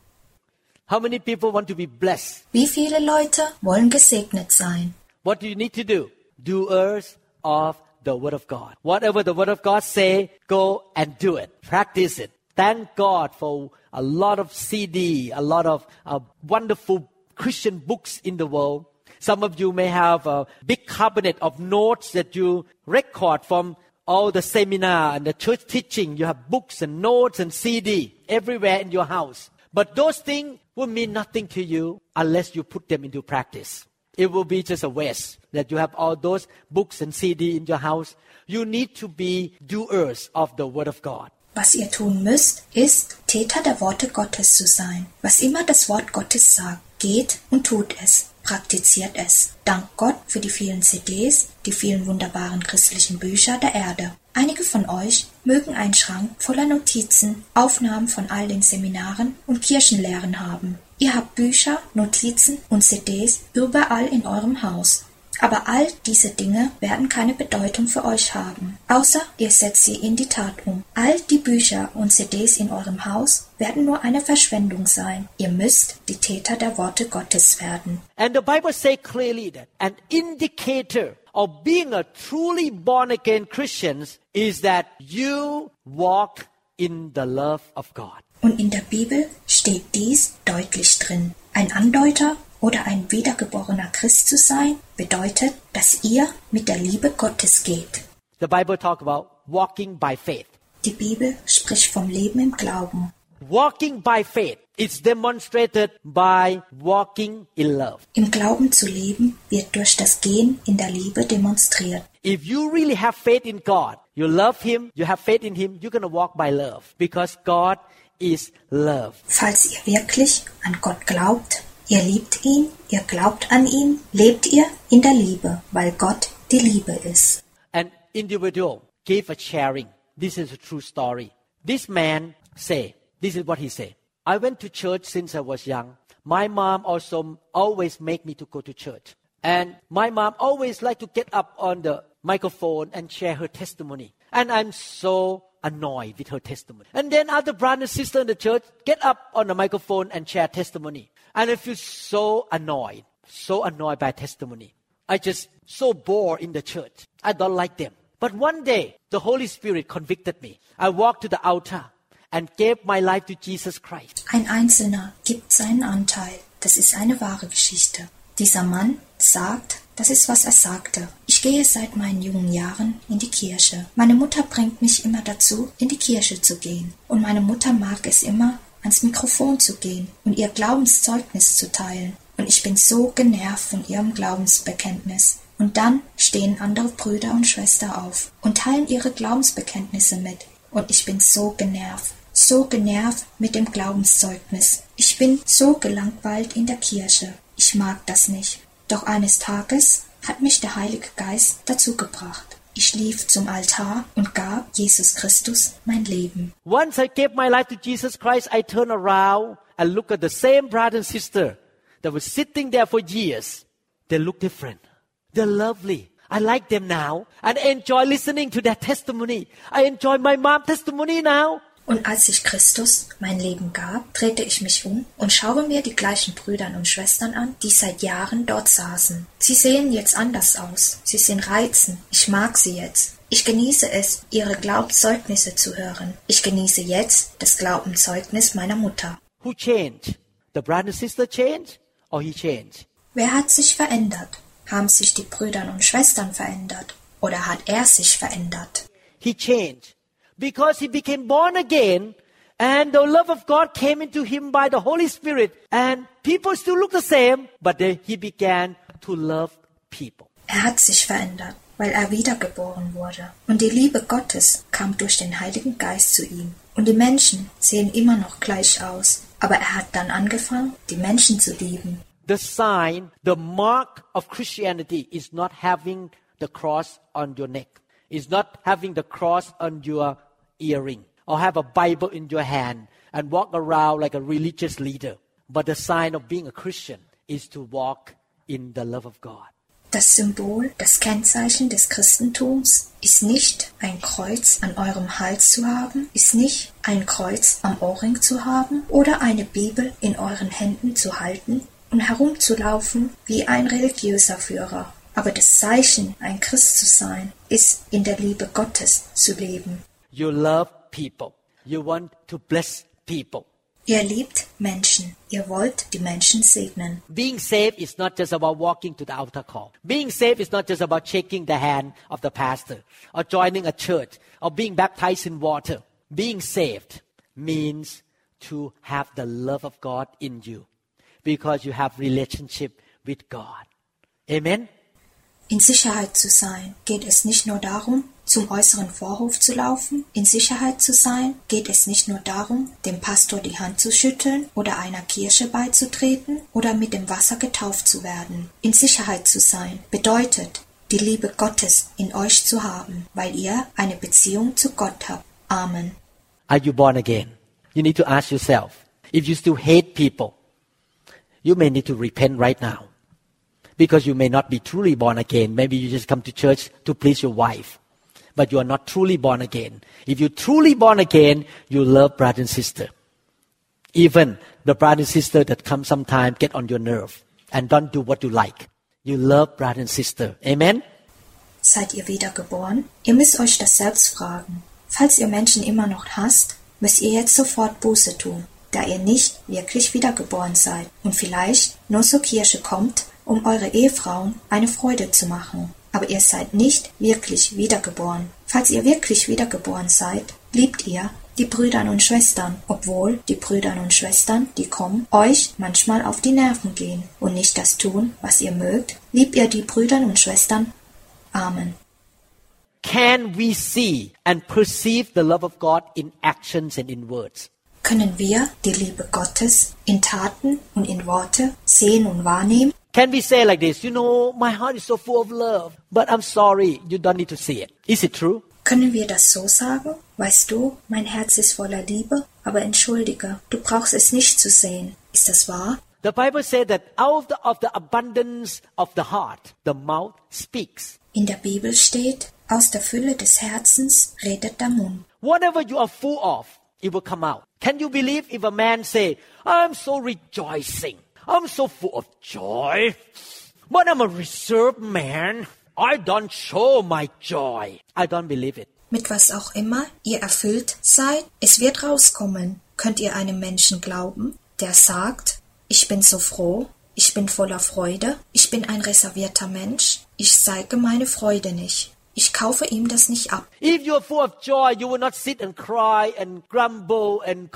How many people want to be blessed? Wie viele Leute wollen gesegnet sein? What do you need to do? Doers of the word of God. Whatever the word of God say, go and do it. Practice it. Thank God for a lot of CD, a lot of uh, wonderful Christian books in the world. Some of you may have a big cabinet of notes that you record from all the seminar and the church teaching. You have books and notes and CD everywhere in your house. But those things will mean nothing to you unless you put them into practice. It will be just a waste that you have all those books and CD in your house. You need to be doers of the Word of God. Was ihr tun müsst, ist, Täter der Worte Gottes zu sein. Was immer das Wort Gottes sagt, geht und tut es, praktiziert es. Dank Gott für die vielen CDs, die vielen wunderbaren christlichen Bücher der Erde. Einige von euch mögen einen Schrank voller Notizen, Aufnahmen von all den Seminaren und Kirchenlehren haben. Ihr habt Bücher, Notizen und CDs überall in eurem Haus. Aber all diese Dinge werden keine Bedeutung für euch haben, außer ihr setzt sie in die Tat um. All die Bücher und CDs in eurem Haus werden nur eine Verschwendung sein. Ihr müsst die Täter der Worte Gottes werden. And the Bible says clearly that an indicator of being a truly born again Christian is that you walk in the love of God. Und in der Bibel steht dies deutlich drin. Ein Andeuter oder ein wiedergeborener Christ zu sein, bedeutet, dass ihr mit der Liebe Gottes geht. The Bible talk about walking by faith. Die Bibel spricht vom Leben im Glauben. Walking by faith is demonstrated by walking in love. Im Glauben zu leben wird durch das Gehen in der Liebe demonstriert. If you really have faith in God, you love Him, you have faith in Him, you're going to walk by love because God is love. Falls ihr wirklich an Gott glaubt, ihr liebt ihn, ihr glaubt an ihn, lebt ihr in der Liebe, weil Gott die Liebe ist. An individual gave a sharing. This is a true story. This man say, this is what he say. I went to church since I was young. My mom also always make me to go to church. And my mom always like to get up on the microphone and share her testimony. And I'm so annoyed with her testimony. And then other brothers and sisters in the church get up on the microphone and share testimony. And I feel so annoyed, so annoyed by testimony. I just so bored in the church. I don't like them. But one day, the Holy Spirit convicted me. I walked to the altar and gave my life to Jesus Christ. Ein Einzelner gibt seinen Anteil. Das ist eine wahre Geschichte. Dieser Mann sagt, das ist, was er sagte. Ich gehe seit meinen jungen Jahren in die Kirche. Meine Mutter bringt mich immer dazu, in die Kirche zu gehen. Und meine Mutter mag es immer, ans Mikrofon zu gehen und ihr Glaubenszeugnis zu teilen. Und ich bin so genervt von ihrem Glaubensbekenntnis. Und dann stehen andere Brüder und Schwestern auf und teilen ihre Glaubensbekenntnisse mit. Und ich bin so genervt, so genervt mit dem Glaubenszeugnis. Ich bin so gelangweilt in der Kirche. Ich mag das nicht. Doch eines Tages hat mich der Heilige Geist dazu gebracht. Ich lief zum Altar und gab Jesus Christus mein Leben. Once I gave my life to Jesus Christ, I turned around and looked at the same brother and sister that was sitting there for years. They look different. They're lovely. I like them now and enjoy listening to their testimony. I enjoy my mom testimony now. Und als ich Christus mein Leben gab, drehte ich mich um und schaue mir die gleichen Brüder und Schwestern an, die seit Jahren dort saßen. Sie sehen jetzt anders aus. Sie sind reizend. Ich mag sie jetzt. Ich genieße es, ihre Glaubenszeugnisse zu hören. Ich genieße jetzt das Glaubenzeugnis meiner Mutter. Who changed? The brother and sister changed or he changed? Wer hat sich verändert? Haben sich die Brüder und Schwestern verändert? Oder hat er sich verändert? He changed because he became born again and the love of God came into him by the Holy Spirit and people still look the same but then he began to love people. Er hat sich verändert, weil er wiedergeboren wurde. Und die Liebe Gottes kam durch den Heiligen Geist zu ihm. Und die Menschen sehen immer noch gleich aus. Aber er hat dann angefangen, die Menschen zu lieben. The sign, the mark of Christianity is not having the cross on your neck. Is not having the cross on your earring or have a Bible in your hand and walk around like a religious leader. But the sign of being a Christian is to walk in the love of God. Das Symbol, das Kennzeichen des Christentums ist nicht ein Kreuz an eurem Hals zu haben, ist nicht ein Kreuz am Ohrring zu haben oder eine Bibel in euren Händen zu halten und herumzulaufen wie ein religiöser Führer. Aber das Zeichen, ein Christ zu sein, ist in der Liebe Gottes zu leben. You love people. You want to bless people. Ihr liebt Menschen. Ihr wollt die Menschen segnen. Being saved is not just about walking to the altar call. Being saved is not just about shaking the hand of the pastor or joining a church or being baptized in water. Being saved means to have the love of God in you because you have relationship with God. Amen. In Sicherheit zu sein geht es nicht nur darum, zum äußeren Vorhof zu laufen. In Sicherheit zu sein geht es nicht nur darum, dem Pastor die Hand zu schütteln oder einer Kirche beizutreten oder mit dem Wasser getauft zu werden. In Sicherheit zu sein bedeutet, die Liebe Gottes in euch zu haben, weil ihr eine Beziehung zu Gott habt. Amen. Are you born again? You need to ask yourself. If you still hate people, you may need to repent right now. Because you may not be truly born again. Maybe you just come to church to please your wife. But you are not truly born again. If you're truly born again, you love brother and sister. Even the brother and sister that come sometime get on your nerve and don't do what you like. You love brother and sister. Amen? Seid ihr wiedergeboren? Ihr müsst euch das selbst fragen. Falls ihr Menschen immer noch hasst, müsst ihr jetzt sofort Buße tun, da ihr nicht wirklich wiedergeboren seid und vielleicht nur zur Kirche kommt, um eure Ehefrauen eine Freude zu machen. Aber ihr seid nicht wirklich wiedergeboren. Falls ihr wirklich wiedergeboren seid, liebt ihr die Brüdern und Schwestern, obwohl die Brüdern und Schwestern, die kommen, euch manchmal auf die Nerven gehen und nicht das tun, was ihr mögt, liebt ihr die Brüdern und Schwestern. Amen. Can we see and perceive the love of God in actions and in words? Können wir die Liebe Gottes in Taten und in Worte sehen und wahrnehmen? Can we say like this, you know, my heart is so full of love, but I'm sorry, you don't need to see it. Is it true? Können wir das so sagen? Weißt du, mein Herz ist voller Liebe, aber entschuldige, du brauchst es nicht zu sehen. Ist das wahr? The Bible said that out of the, of the abundance of the heart, the mouth speaks. In der Bibel steht, aus der Fülle des Herzens redet der Mund. Whatever you are full of, it will come out. Can you believe if a man say, I'm so rejoicing, I'm so full of joy, but I'm a reserved man. I don't show my joy. I don't believe it. Mit was auch immer ihr erfüllt seid, es wird rauskommen. Könnt ihr einem Menschen glauben, der sagt, ich bin so froh, ich bin voller Freude, ich bin ein reservierter Mensch, ich zeige meine Freude nicht. Ich kaufe ihm das nicht ab. If you're full of joy, you will not sit and cry and grumble and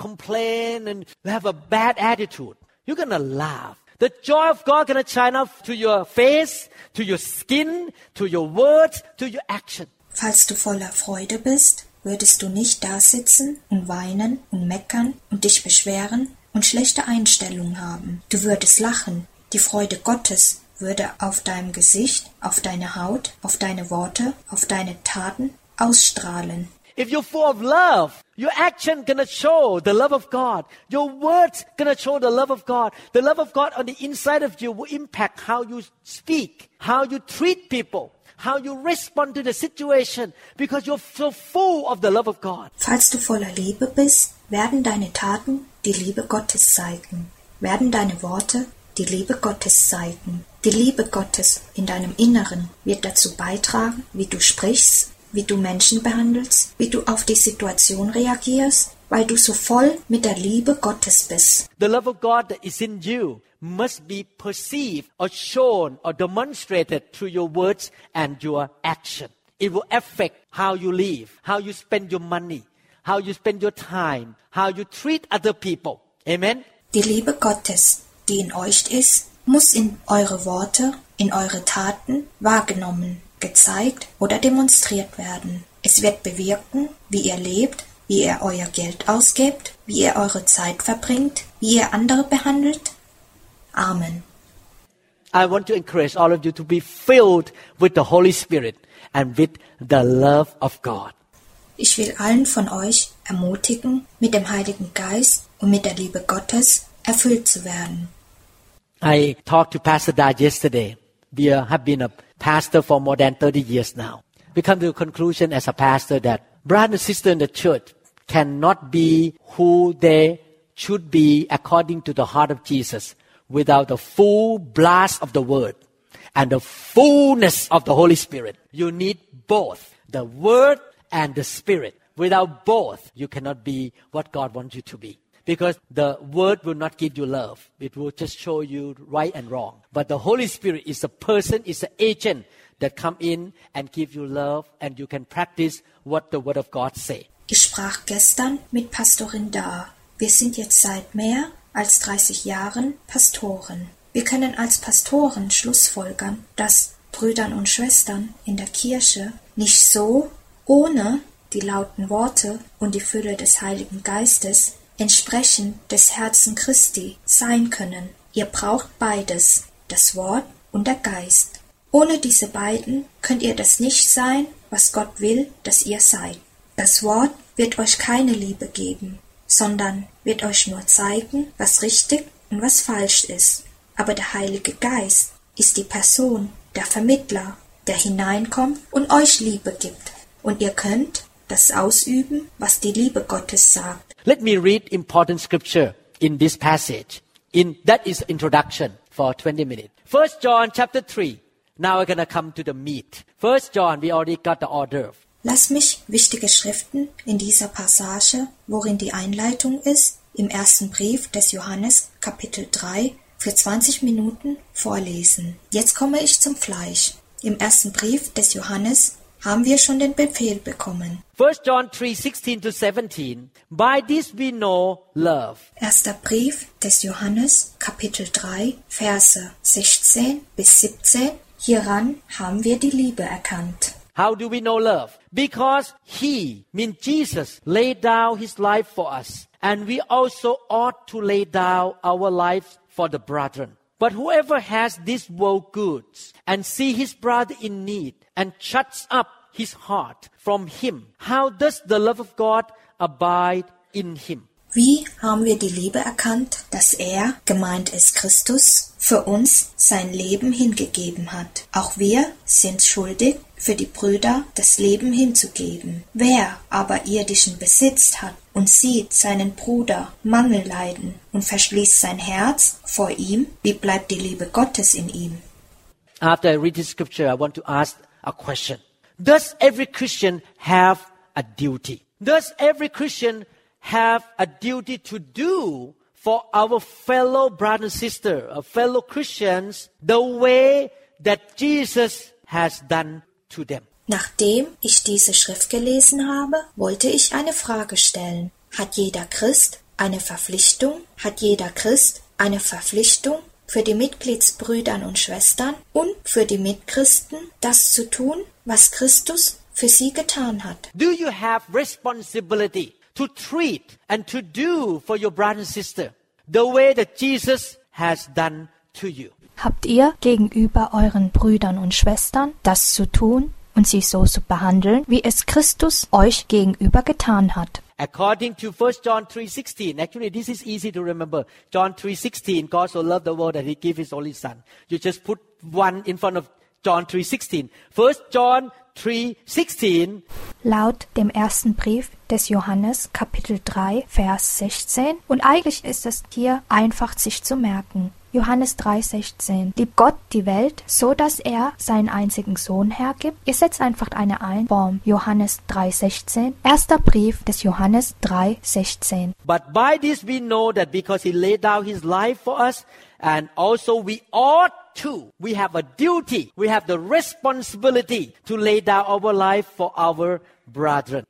You're gonna laugh. The joy of God gonna shine up to your face, to your skin, to your words, to your action. Falls du voller Freude bist, würdest du nicht da sitzen und weinen und meckern und dich beschweren und schlechte Einstellung haben. Du würdest lachen. Die Freude Gottes würde auf deinem Gesicht, auf deine Haut, auf deine Worte, auf deine Taten ausstrahlen. If you're full of love, your action gonna show the love of God. Your words gonna show the love of God. The love of God on the inside of you will impact how you speak, how you treat people, how you respond to the situation, because you're so full of the love of God. Falls du voller Liebe bist, werden deine Taten die Liebe Gottes zeigen, werden deine Worte die Liebe Gottes zeigen. Die Liebe Gottes in deinem Inneren wird dazu beitragen, wie du sprichst, wie du Menschen behandelst, wie du auf die Situation reagierst, weil du so voll mit der Liebe Gottes bist. The love of God that is in you must be perceived or shown or demonstrated through your words and your action. It will affect how you live, how you spend your money, how you spend your time, how you treat other people. Amen. Die Liebe Gottes, die in euch ist, muss in eure Worte, in eure Taten wahrgenommen, gezeigt oder demonstriert werden. Es wird bewirken, wie ihr lebt, wie ihr euer Geld ausgebt, wie ihr eure Zeit verbringt, wie ihr andere behandelt. Amen. I want to encourage all of you to be filled with the Holy Spirit and with the love of God. Ich will allen von euch ermutigen, mit dem Heiligen Geist und mit der Liebe Gottes erfüllt zu werden. I talked to Pastor Dad yesterday. We uh, have been a pastor for more than 30 years now. We come to a conclusion as a pastor that brother and sister in the church cannot be who they should be according to the heart of Jesus without the full blast of the word and the fullness of the Holy Spirit. You need both the word and the spirit. Without both, you cannot be what God wants you to be. Because the word will not give you love. It will just show you right and wrong. But the Holy Spirit is a person, is an agent that come in and give you love and you can practice what the word of God say. Ich sprach gestern mit Pastorin Dar. Wir sind jetzt seit mehr als 30 Jahren Pastoren. Wir können als Pastoren schlussfolgern, dass Brüdern und Schwestern in der Kirche nicht so ohne die lauten Worte und die Fülle des Heiligen Geistes entsprechend des Herzen Christi sein können. Ihr braucht beides, das Wort und der Geist. Ohne diese beiden könnt ihr das nicht sein, was Gott will, dass ihr seid. Das Wort wird euch keine Liebe geben, sondern wird euch nur zeigen, was richtig und was falsch ist. Aber der Heilige Geist ist die Person, der Vermittler, der hineinkommt und euch Liebe gibt. Und ihr könnt das ausüben, was die Liebe Gottes sagt. Let me read important scripture in this passage. In that is introduction for 20 minutes. First John chapter 3. Now we're gonna come to the meat. First John, we already got the order. Lass mich wichtige Schriften in dieser Passage, worin die Einleitung ist, im ersten Brief des Johannes Kapitel 3 für 20 Minuten vorlesen. Jetzt komme ich zum Fleisch. Im ersten Brief des Johannes haben wir schon den Befehl bekommen. 1 John 3, 16 to 17. By this we know love. Erster Brief des Johannes, Kapitel 3, Verse 16 bis 17. Hieran haben wir die Liebe erkannt. How do we know love? Because he, mean Jesus, laid down his life for us. And we also ought to lay down our lives for the brethren. But whoever has this world goods and see his brother in need and shuts up his heart from him, how does the love of God abide in him? Wie haben wir die Liebe erkannt, dass er, gemeint ist Christus, für uns sein Leben hingegeben hat? Auch wir sind schuldig, für die Brüder das Leben hinzugeben. Wer aber irdischen Besitz hat und sieht seinen Bruder Mangel leiden und verschließt sein Herz vor ihm, wie bleibt die Liebe Gottes in ihm? After I read this scripture, I want to ask a question. Does every Christian have a duty? Does every Christian have a duty to do for our fellow brother and sister, our fellow Christians, the way that Jesus has done to them? Nachdem ich diese Schrift gelesen habe, wollte ich eine Frage stellen. Hat jeder Christ eine Verpflichtung? Hat jeder Christ eine Verpflichtung für die Mitgliedsbrüdern und Schwestern und für die Mitchristen, das zu tun, was Christus für sie getan hat? Do you have responsibility to treat and to do for your brother and sister the way that Jesus has done to you? Habt ihr gegenüber euren Brüdern und Schwestern das zu tun und sie so zu behandeln, wie es Christus euch gegenüber getan hat? According to 1 John 3:16, actually this is easy to remember. John 3:16, God so loved the world that he gave his only son. You just put one in front of John 3:16. 1 John 3:16 Laut dem ersten Brief des Johannes Kapitel 3 Vers 16 und eigentlich ist es hier einfach sich zu merken. Johannes 3,16. Liebt Gott die Welt, so dass er seinen einzigen Sohn hergibt? Ihr setzt einfach eine ein. Form Johannes 3,16. Erster Brief des Johannes 3,16. But by this we know that because he laid down his life for us, and also we ought to, we have a duty, we have the responsibility to lay down our life for our brethren.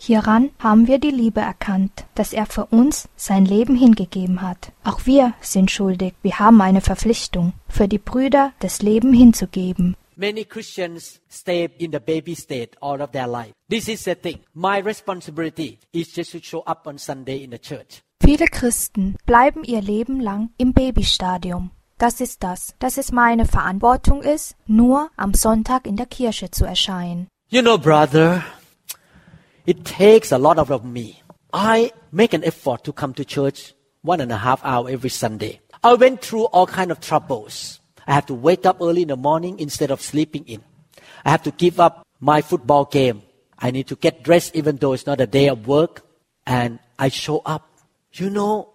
Hieran haben wir die Liebe erkannt, dass er für uns sein Leben hingegeben hat. Auch wir sind schuldig, wir haben eine Verpflichtung, für die Brüder das Leben hinzugeben. Many Christians stay in the baby state all of their life. This is the thing. My responsibility is just to show up on Sunday in the church. Viele Christen bleiben ihr Leben lang im Babystadium. Das ist das, dass es meine Verantwortung ist, nur am Sonntag in der Kirche zu erscheinen. You know, brother, it takes a lot of me. I make an effort to come to church one and a half hour every Sunday. I went through all kind of troubles. I have to wake up early in the morning instead of sleeping in. I have to give up my football game. I need to get dressed even though it's not a day of work. And I show up. You know,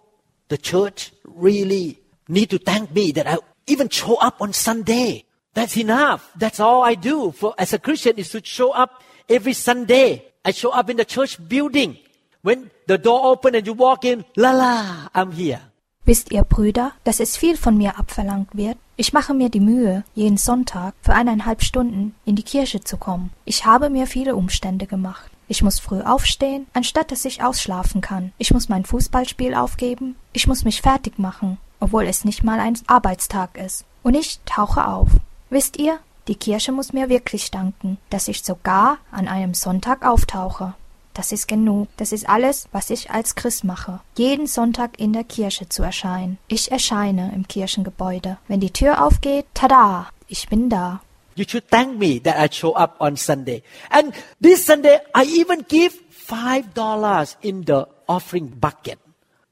the church really need to thank me that I even show up on Sunday. That's enough. That's all I do for as a Christian is to show up every Sunday. I show up in the church building When the door open and you walk in, la la, I'm here. Wisst ihr, Brüder, dass es viel von mir abverlangt wird? Ich mache mir die Mühe, jeden Sonntag für eineinhalb Stunden in die Kirche zu kommen. Ich habe mir viele Umstände gemacht. Ich muss früh aufstehen, anstatt dass ich ausschlafen kann. Ich muss mein Fußballspiel aufgeben. Ich muss mich fertig machen, obwohl es nicht mal ein Arbeitstag ist. Und ich tauche auf. Wisst ihr, die Kirche muss mir wirklich danken, dass ich sogar an einem Sonntag auftauche. Das ist genug. Das ist alles, was ich als Christ mache. Jeden Sonntag in der Kirche zu erscheinen. Ich erscheine im Kirchengebäude. Wenn die Tür aufgeht, tada, ich bin da. You should thank me that I show up on Sunday. And this Sunday, I even give five dollars in the offering bucket.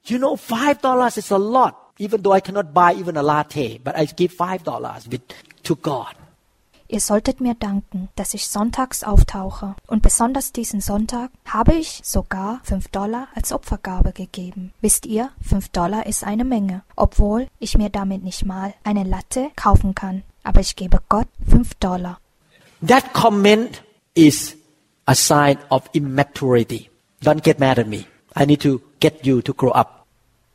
You know, five dollars is a lot, even though I cannot buy even a latte, but I give five dollars to God. Ihr solltet mir danken, dass ich sonntags auftauche. Und besonders diesen Sonntag habe ich sogar fünf Dollar als Opfergabe gegeben. Wisst ihr, fünf Dollar ist eine Menge, obwohl ich mir damit nicht mal eine Latte kaufen kann. Aber ich gebe Gott fünf Dollar. That comment is a sign of immaturity. Don't get mad at me. I need to get you to grow up.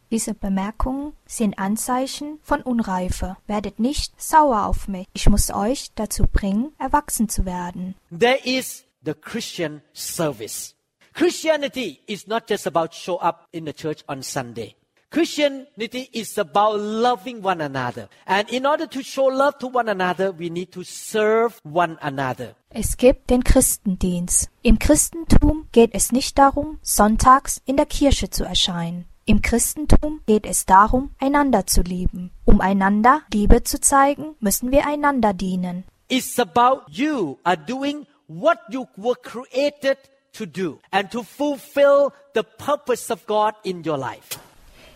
Diese Bemerkungen sind Anzeichen von Unreife. Werdet nicht sauer auf mich. Ich muss euch dazu bringen, erwachsen zu werden. There is the Christian service. Christianity is not just about show up in the church on Sunday. Christianity is about loving one another. And in order to show love to one another, we need to serve one another. Es gibt den Christendienst. Im Christentum geht es nicht darum, sonntags in der Kirche zu erscheinen. Im Christentum geht es darum, einander zu lieben. Um einander Liebe zu zeigen, müssen wir einander dienen. It's about you are doing what you were created to do and to fulfill the purpose of God in your life.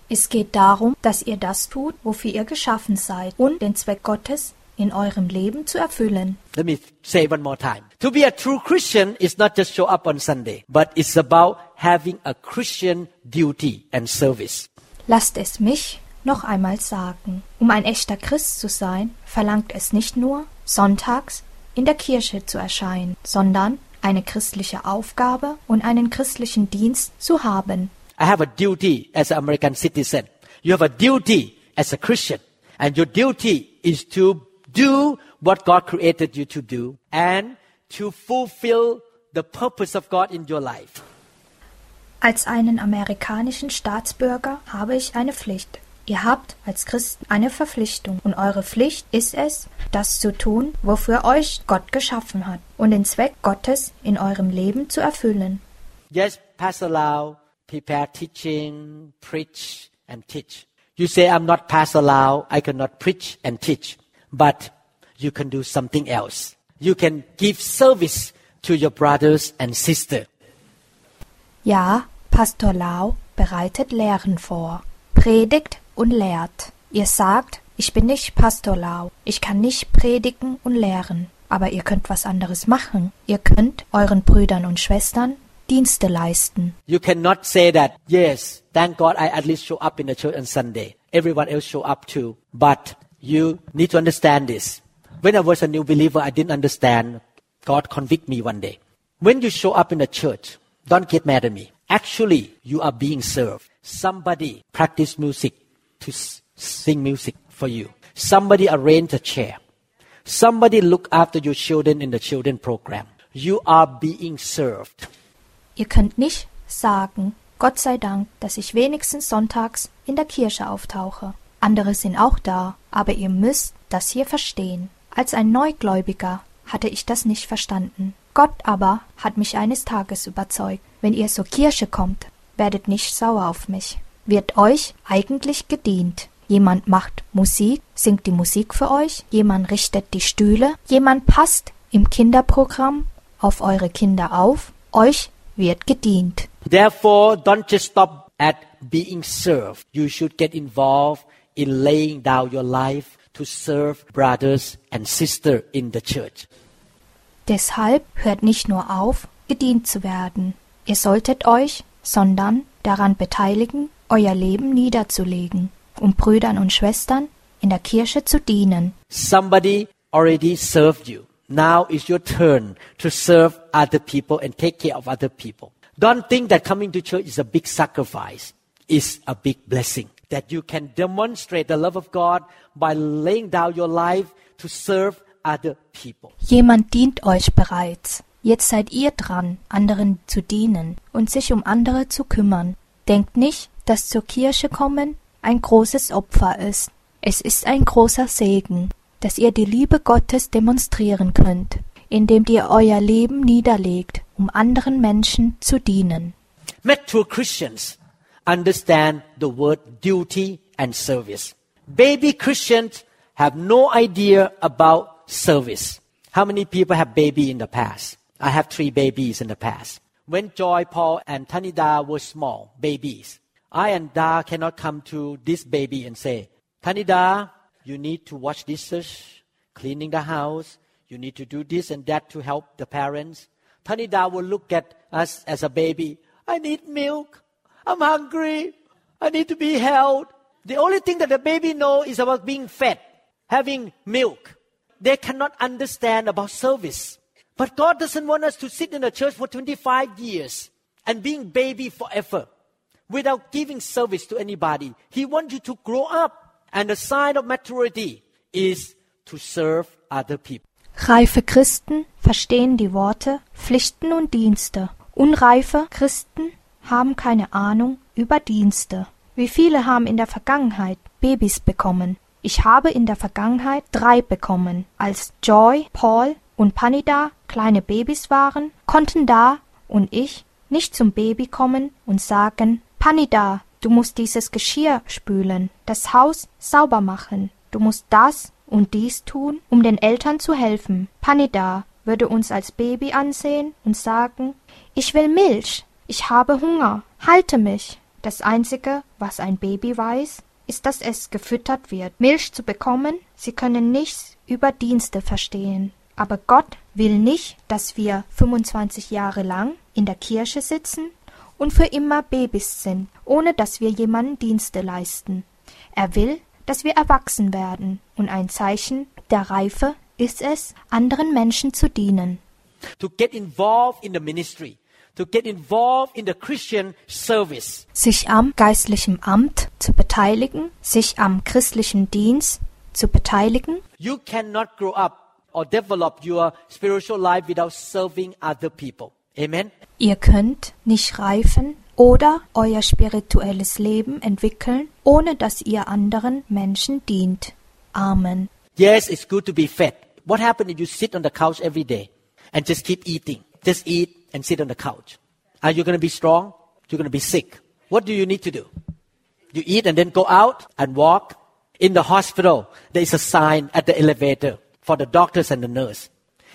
Es geht darum, dass ihr das tut, wofür ihr geschaffen seid und den Zweck Gottes in eurem Leben zu erfüllen. Let me say one more time. To be a true Christian is not just show up on Sunday, but it's about having a Christian duty and service. Lasst es mich noch einmal sagen. Um ein echter Christ zu sein, verlangt es nicht nur, sonntags in der Kirche zu erscheinen, sondern eine christliche Aufgabe und einen christlichen Dienst zu haben. I have a duty as an American citizen. You have a duty as a Christian. And your duty is to do what God created you to do and to fulfill the purpose of God in your life. Als einen amerikanischen Staatsbürger habe ich eine Pflicht. Ihr habt als Christen eine Verpflichtung und eure Pflicht ist es, das zu tun, wofür euch Gott geschaffen hat und den Zweck Gottes in eurem Leben zu erfüllen. Yes, Pastor Lau, prepare teaching, preach and teach. You say I'm not Pastor Lau, I cannot preach and teach, but you can do something else. You can give service to your brothers and sisters. Ja, Pastor Lau bereitet Lehren vor, predigt und lehrt. Ihr sagt, ich bin nicht Pastor Lau, ich kann nicht predigen und lehren. Aber ihr könnt was anderes machen. Ihr könnt euren Brüdern und Schwestern Dienste leisten. You cannot say that, yes, thank God I at least show up in the church on Sunday. Everyone else show up too. But you need to understand this. When I was a new believer, I didn't understand. God convict me one day. When you show up in the church, don't get mad at me. Actually, you are being served. Somebody practice music to sing music for you. Somebody arrange a chair. Somebody look after your children in the children program. You are being served. Ihr könnt nicht sagen, Gott sei Dank, dass ich wenigstens sonntags in der Kirche auftauche. Andere sind auch da, aber ihr müsst das hier verstehen. Als ein Neugläubiger hatte ich das nicht verstanden. Gott aber hat mich eines Tages überzeugt, wenn ihr zur Kirche kommt, werdet nicht sauer auf mich. Wird euch eigentlich gedient. Jemand macht Musik, singt die Musik für euch, jemand richtet die Stühle, jemand passt im Kinderprogramm auf eure Kinder auf, euch wird gedient. Therefore, don't just stop at being served. You should get involved in laying down your life to serve brothers and sisters in the church. Deshalb hört nicht nur auf, gedient zu werden. Ihr solltet euch, sondern daran beteiligen, euer Leben niederzulegen, um Brüdern und Schwestern in der Kirche zu dienen. Somebody already served you. Now is your turn to serve other people and take care of other people. Don't think that coming to church is a big sacrifice. It's a big blessing that you can demonstrate the love of God by laying down your life to serve other people. Jemand dient euch bereits. Jetzt seid ihr dran, anderen zu dienen und sich um andere zu kümmern. Denkt nicht, dass zur Kirche kommen ein großes Opfer ist. Es ist ein großer Segen, dass ihr die Liebe Gottes demonstrieren könnt, indem ihr euer Leben niederlegt, um anderen Menschen zu dienen. Mature Christians understand the word duty and service. Baby Christians have no idea about service. How many people have baby in the past? I have three babies in the past. When Joy, Paul, and Tanida were small babies, I and Da cannot come to this baby and say, Tanida, you need to wash dishes, cleaning the house, you need to do this and that to help the parents. Tanida will look at us as a baby. I need milk. I'm hungry. I need to be held. The only thing that the baby knows is about being fed, having milk. They cannot understand about service. But God doesn't want us to sit in the church for 25 years and being baby forever without giving service to anybody. He wants you to grow up. And the sign of maturity is to serve other people. Reife Christen verstehen die Worte Pflichten und Dienste. Unreife Christen haben keine Ahnung über Dienste. Wie viele haben in der Vergangenheit Babys bekommen? Ich habe in der Vergangenheit drei bekommen. Als Joy, Paul und Panida kleine Babys waren, konnten Da und ich nicht zum Baby kommen und sagen, Panida, du musst dieses Geschirr spülen, das Haus sauber machen, du musst das und dies tun, um den Eltern zu helfen. Panida würde uns als Baby ansehen und sagen, ich will Milch, ich habe Hunger, halte mich. Das Einzige, was ein Baby weiß, ist, dass es gefüttert wird. Milch zu bekommen, sie können nichts über Dienste verstehen. Aber Gott will nicht, dass wir 25 Jahre lang in der Kirche sitzen und für immer Babys sind, ohne dass wir jemanden Dienste leisten. Er will, dass wir erwachsen werden, und ein Zeichen der Reife ist es, anderen Menschen zu dienen. To get involved in the ministry, to get involved in the Christian service. Sich am geistlichen Amt zu beteiligen, sich am christlichen Dienst zu beteiligen. You cannot grow up or develop your spiritual life without serving other people. Amen. Ihr könnt nicht reifen oder euer spirituelles Leben entwickeln, ohne dass ihr anderen Menschen dient. Amen. Yes, it's good to be fed. What happens if you sit on the couch every day and just keep eating? Just eat and sit on the couch. Are you going to be strong? You're going to be sick. What do you need to do? You eat and then go out and walk. In the hospital, there is a sign at the elevator for the doctors and the nurse.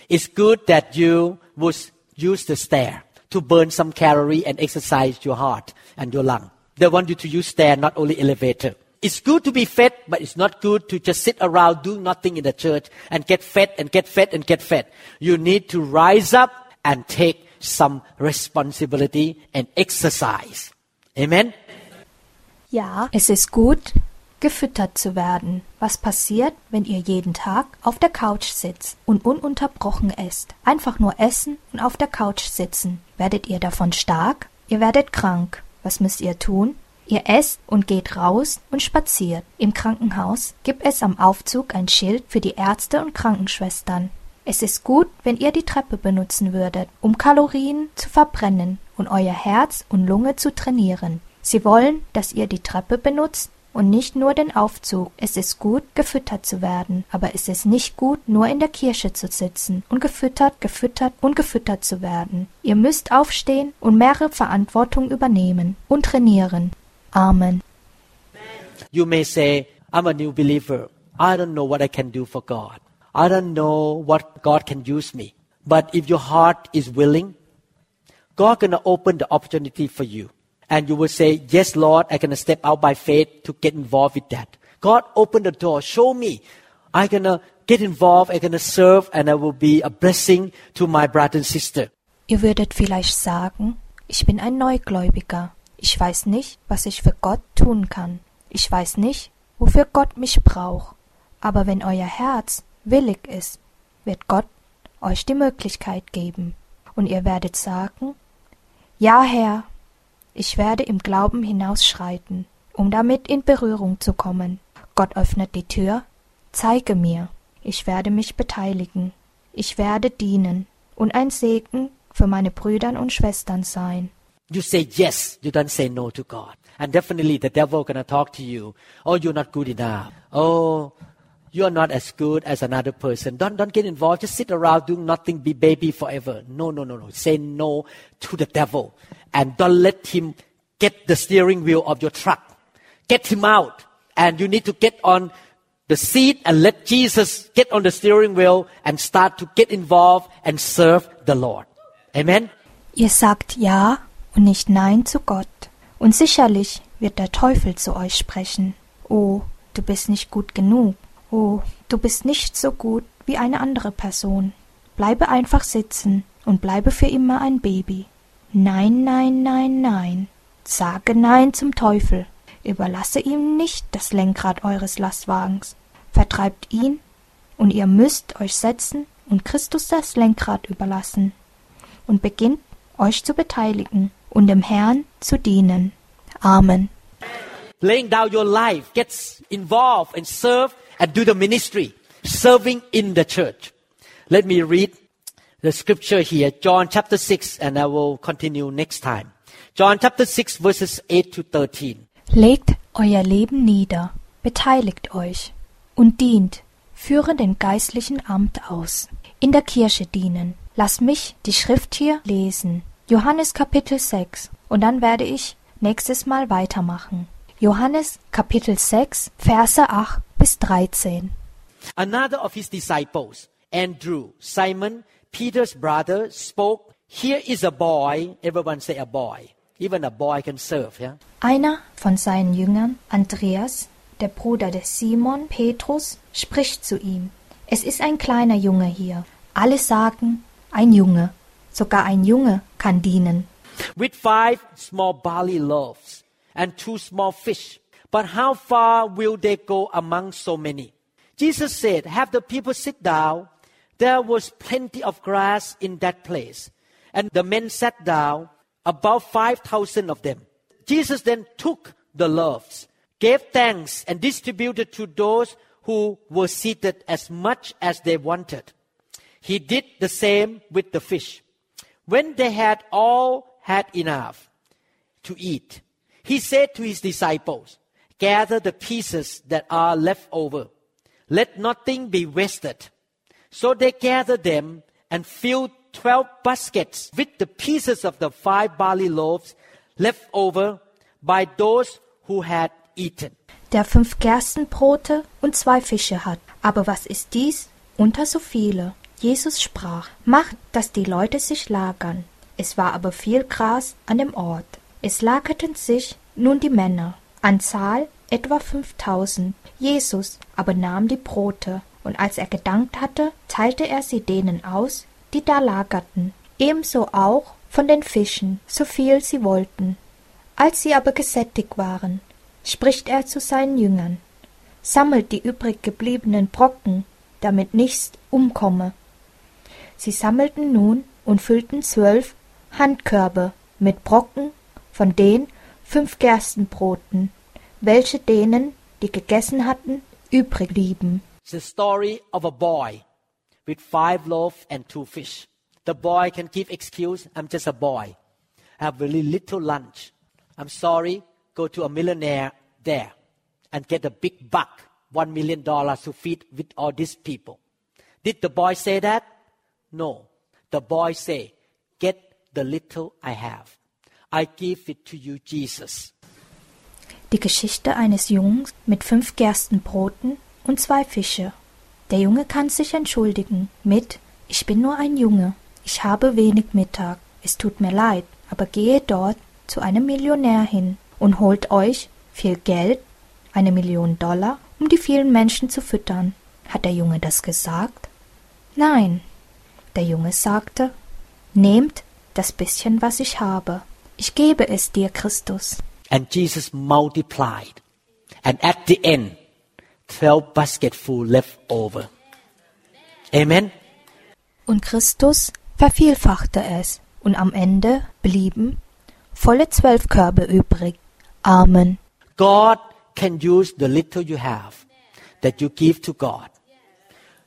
It's good that you would use the stair to burn some calorie and exercise your heart and your lung. They want you to use stair, not only elevator. It's good to be fed, but it's not good to just sit around doing nothing in the church and get fed and get fed and get fed. You need to rise up and take some responsibility and exercise. Amen. Ja, es ist gut, gefüttert zu werden. Was passiert, wenn ihr jeden Tag auf der Couch sitzt und ununterbrochen esst? Einfach nur essen und auf der Couch sitzen. Werdet ihr davon stark? Ihr werdet krank. Was müsst ihr tun? Ihr esst und geht raus und spaziert. Im Krankenhaus gibt es am Aufzug ein Schild für die Ärzte und Krankenschwestern. Es ist gut, wenn ihr die Treppe benutzen würdet, um Kalorien zu verbrennen und euer Herz und Lunge zu trainieren. Sie wollen, dass ihr die Treppe benutzt und nicht nur den Aufzug. Es ist gut, gefüttert zu werden, aber es ist nicht gut, nur in der Kirche zu sitzen und gefüttert, gefüttert und gefüttert zu werden. Ihr müsst aufstehen und mehrere Verantwortung übernehmen und trainieren. Amen. You may say, I'm a new believer. I don't know what I can do for God. I don't know what God can use me. But if your heart is willing, God gonna open the opportunity for you. And you will say, Yes, Lord, going to step out by faith to get involved with that. God, open the door. Show me. Going to get involved. Going to serve and I will be a blessing to my brother and sister. Ihr würdet vielleicht sagen, ich bin ein Neugläubiger. Ich weiß nicht, was ich für Gott tun kann. Ich weiß nicht, wofür Gott mich braucht. Aber wenn euer Herz willig ist, wird Gott euch die Möglichkeit geben. Und ihr werdet sagen, Ja, Herr, ich werde im Glauben hinausschreiten, um damit in Berührung zu kommen. Gott öffnet die Tür, zeige mir, ich werde mich beteiligen, ich werde dienen und ein Segen für meine Brüder und Schwestern sein. You say yes, you don't say no to God. And definitely the devil gonna talk to you. Oh, you're not good enough. Oh, you're not as good as another person. Don't, don't get involved. Just sit around doing nothing, be baby forever. No, no, no, no. Say no to the devil. And don't let him get the steering wheel of your truck. Get him out. And you need to get on the seat and let Jesus get on the steering wheel and start to get involved and serve the Lord. Amen. Ihr sagt Ja und nicht Nein zu Gott. Und sicherlich wird der Teufel zu euch sprechen. Oh, du bist nicht gut genug. Oh, du bist nicht so gut wie eine andere Person. Bleibe einfach sitzen und bleibe für immer ein Baby. Nein, nein, nein, nein. Sage Nein zum Teufel. Überlasse ihm nicht das Lenkrad eures Lastwagens. Vertreibt ihn, und ihr müsst euch setzen und Christus das Lenkrad überlassen. Und beginnt euch zu beteiligen und dem Herrn zu dienen. Amen. laying down your life, get involved and serve and do the ministry, serving in the church. Let me read the scripture here, John chapter 6, and I will continue next time. John chapter 6, verses 8 to 13. Legt euer Leben nieder, beteiligt euch und dient, führe den geistlichen Amt aus. In der Kirche dienen. Lass mich die Schrift hier lesen. Johannes Kapitel 6. Und dann werde ich nächstes Mal weitermachen. Johannes Kapitel 6, Verse 8 bis 13. Another of his disciples, Andrew, Simon, Peter's brother, spoke, Here is a boy. Everyone say a boy. Even a boy can serve, yeah? Einer von seinen Jüngern, Andreas, der Bruder des Simon, Petrus, spricht zu ihm. Es ist ein kleiner Junge hier. Alle sagen, ein Junge. Sogar ein Junge kann dienen. with five small barley loaves and two small fish. But how far will they go among so many? Jesus said, Have the people sit down. There was plenty of grass in that place. And the men sat down, about 5,000 of them. Jesus then took the loaves, gave thanks, and distributed to those who were seated as much as they wanted. He did the same with the fish. When they had all had enough to eat, he said to his disciples, Gather the pieces that are left over. Let nothing be wasted. So they gathered them and filled twelve baskets with the pieces of the five barley loaves left over by those who had eaten. der fünf Gerstenbrote und zwei Fische hat. Aber was ist dies unter so viele? Jesus sprach, macht, dass die Leute sich lagern. Es war aber viel Gras an dem Ort. Es lagerten sich nun die Männer, an Zahl etwa fünftausend. Jesus aber nahm die Brote, und als er gedankt hatte, teilte er sie denen aus, die da lagerten, ebenso auch von den Fischen, so viel sie wollten. Als sie aber gesättigt waren, spricht er zu seinen Jüngern, sammelt die übrig gebliebenen Brocken, damit nichts umkomme. Sie sammelten nun und füllten zwölf Handkörbe mit Brocken von den fünf Gerstenbroten, welche denen, die gegessen hatten, übrig blieben. The story of a boy with five loaves and two fish. The boy can give excuse, I'm just a boy. I have very little lunch. I'm sorry, go to a millionaire there and get a big buck, one million dollars to feed with all these people. Did the boy say that? No. The boy say, get the little I have. I give it to you, Jesus. Die Geschichte eines Jungs mit fünf Gerstenbroten und zwei Fische. Der Junge kann sich entschuldigen mit Ich bin nur ein Junge, ich habe wenig Mittag, es tut mir leid, aber gehe dort zu einem Millionär hin und holt euch viel Geld, eine Million Dollar, um die vielen Menschen zu füttern. Hat der Junge das gesagt? Nein. Der Junge sagte, Nehmt das bisschen, was ich habe. Ich gebe es dir, Christus. And Jesus multiplied. And at the end, 12 basketful left over. Amen. Und Christus vervielfachte es, und am Ende blieben volle zwölf Körbe übrig. Amen. God can use the little you have that you give to God.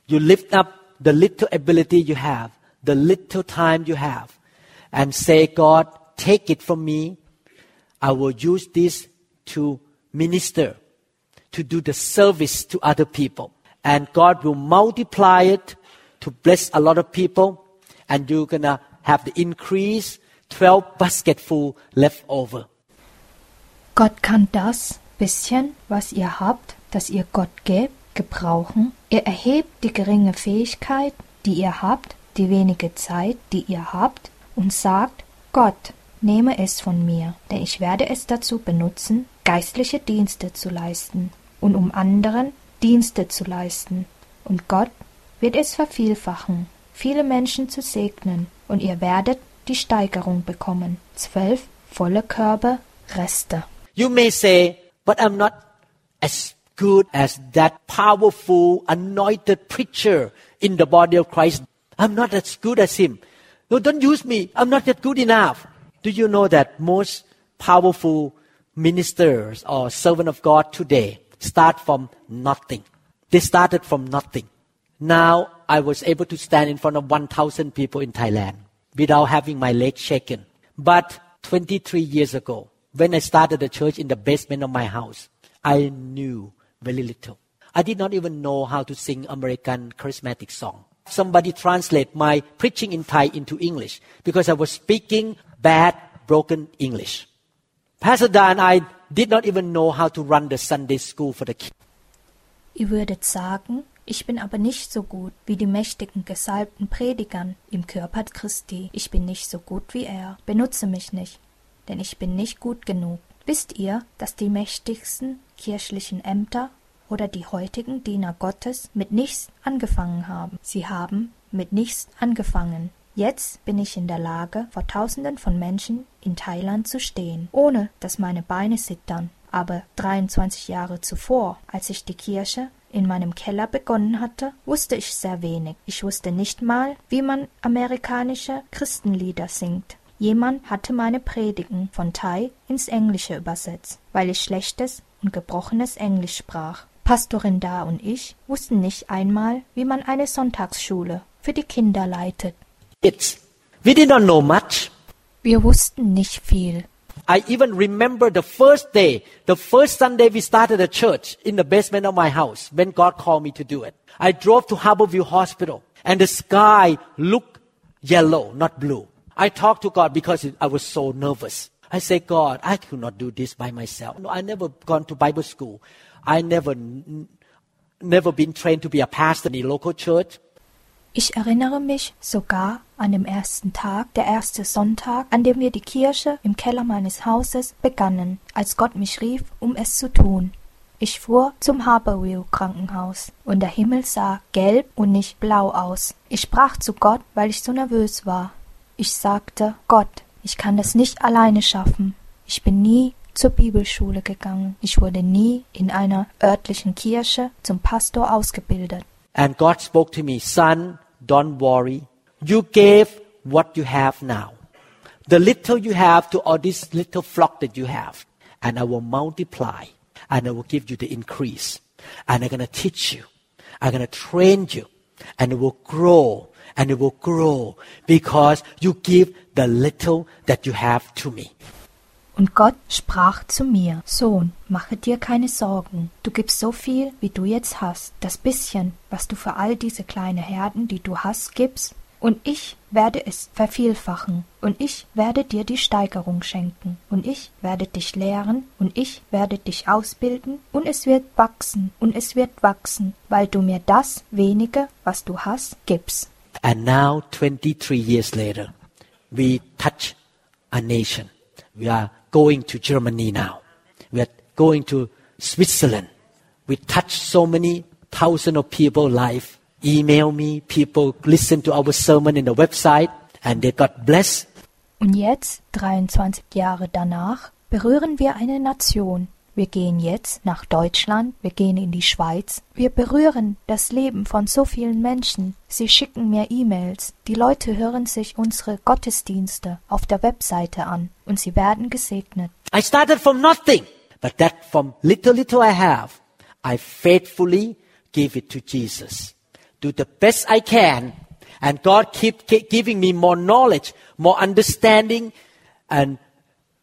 You lift up the little ability you have, the little time you have, and say, God, take it from me. I will use this to minister, to do the service to other people. And God will multiply it to bless a lot of people, and you're gonna have the increase 12 basketful left over. Gott kann das bisschen, was ihr habt, das ihr Gott gebt, gebrauchen. Er erhebt die geringe Fähigkeit, die ihr habt, die wenige Zeit, die ihr habt, und sagt, Gott, nehme es von mir, denn ich werde es dazu benutzen, geistliche Dienste zu leisten und um anderen Dienste zu leisten. Und Gott wird es vervielfachen, viele Menschen zu segnen, und ihr werdet die Steigerung bekommen. Zwölf volle Körbe Reste. You may say, but I'm not as good as that powerful, anointed preacher in the body of Christ. I'm not as good as him. No, don't use me. I'm not that good enough. Do you know that most powerful ministers or servant of God today start from nothing? They started from nothing. Now I was able to stand in front of 1,000 people in Thailand without having my leg shaken. But 23 years ago, when I started the church in the basement of my house, I knew very little. I did not even know how to sing American charismatic song. Somebody translate my preaching in Thai into English because I was speaking bad, broken English. Pastor Dan I did not even know how to run the Sunday school for the kids. Ihr würdet sagen, ich bin aber nicht so gut wie die mächtigen gesalbten Predigern im Körper Christi. Ich bin nicht so gut wie er. Benutze mich nicht, denn ich bin nicht gut genug. Wisst ihr, dass die mächtigsten kirchlichen Ämter oder die heutigen Diener Gottes mit nichts angefangen haben? Sie haben mit nichts angefangen. Jetzt bin ich in der Lage, vor Tausenden von Menschen in Thailand zu stehen, ohne dass meine Beine zittern. Aber 23 Jahre zuvor, als ich die Kirche in meinem Keller begonnen hatte, wusste ich sehr wenig. Ich wusste nicht mal, wie man amerikanische Christenlieder singt. Jemand hatte meine Predigen von Thai ins Englische übersetzt, weil ich schlechtes und gebrochenes Englisch sprach. Pastorin Da und ich wussten nicht einmal, wie man eine Sonntagsschule für die Kinder leitet. It's, we did not know much. Wir wussten nicht viel. I even remember the first day, the first Sunday we started a church in the basement of my house when God called me to do it. I drove to Harborview Hospital and the sky looked yellow, not blue. I talked to God because I was so nervous. I said, God, I could not do this by myself. No, I never gone to Bible school. I never, never been trained to be a pastor in a local church. Ich erinnere mich sogar an den ersten Tag, der erste Sonntag, an dem wir die Kirche im Keller meines Hauses begannen, als Gott mich rief, um es zu tun. Ich fuhr zum Harborview Krankenhaus und der Himmel sah gelb und nicht blau aus. Ich sprach zu Gott, weil ich so nervös war. Ich sagte, Gott, ich kann das nicht alleine schaffen. Ich bin nie zur Bibelschule gegangen. Ich wurde nie in einer örtlichen Kirche zum Pastor ausgebildet. And God spoke to me, son, don't worry. You gave what you have now. The little you have to all this little flock that you have. And I will multiply. And I will give you the increase. And I'm going to teach you. I'm going to train you. And it will grow. And it will grow. Because you give the little that you have to me. Und Gott sprach zu mir, Sohn, mache dir keine Sorgen, du gibst so viel, wie du jetzt hast, das bisschen, was du für all diese kleine Herden, die du hast, gibst, und ich werde es vervielfachen, und ich werde dir die Steigerung schenken, und ich werde dich lehren, und ich werde dich ausbilden, und es wird wachsen, und es wird wachsen, weil du mir das wenige, was du hast, gibst. And now, 23 years later, we touch a nation. We are going to Germany now. We are going to Switzerland. We touch so many thousands of people life. Email me, people listen to our sermon in the website and they got blessed. Und jetzt, 23 Jahre danach, berühren wir eine Nation. Wir gehen jetzt nach Deutschland, wir gehen in die Schweiz. Wir berühren das Leben von so vielen Menschen. Sie schicken mir E-Mails. Die Leute hören sich unsere Gottesdienste auf der Webseite an und sie werden gesegnet. I started from nothing, but that from little little I have, I faithfully give it to Jesus. Do the best I can, and God keep, keep giving me more knowledge, more understanding, and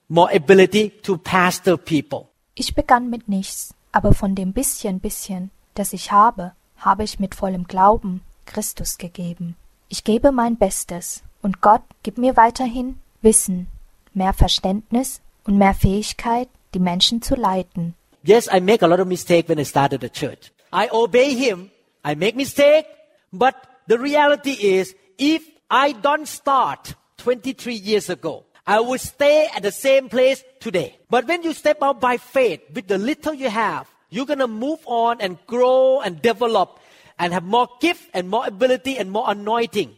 more ability to pastor people. Ich begann mit nichts, aber von dem bisschen bisschen, das ich habe, habe ich mit vollem Glauben Christus gegeben. Ich gebe mein Bestes, und Gott gibt mir weiterhin Wissen, mehr Verständnis und mehr Fähigkeit, die Menschen zu leiten. Yes, I make a lot of mistake when I started the church. I obey him. I make mistake, but the reality is, if I don't start 23 years ago, I would stay at the same place today. But when you step out by faith with the little you have, you're going to move on and grow and develop and have more gift and more ability and more anointing.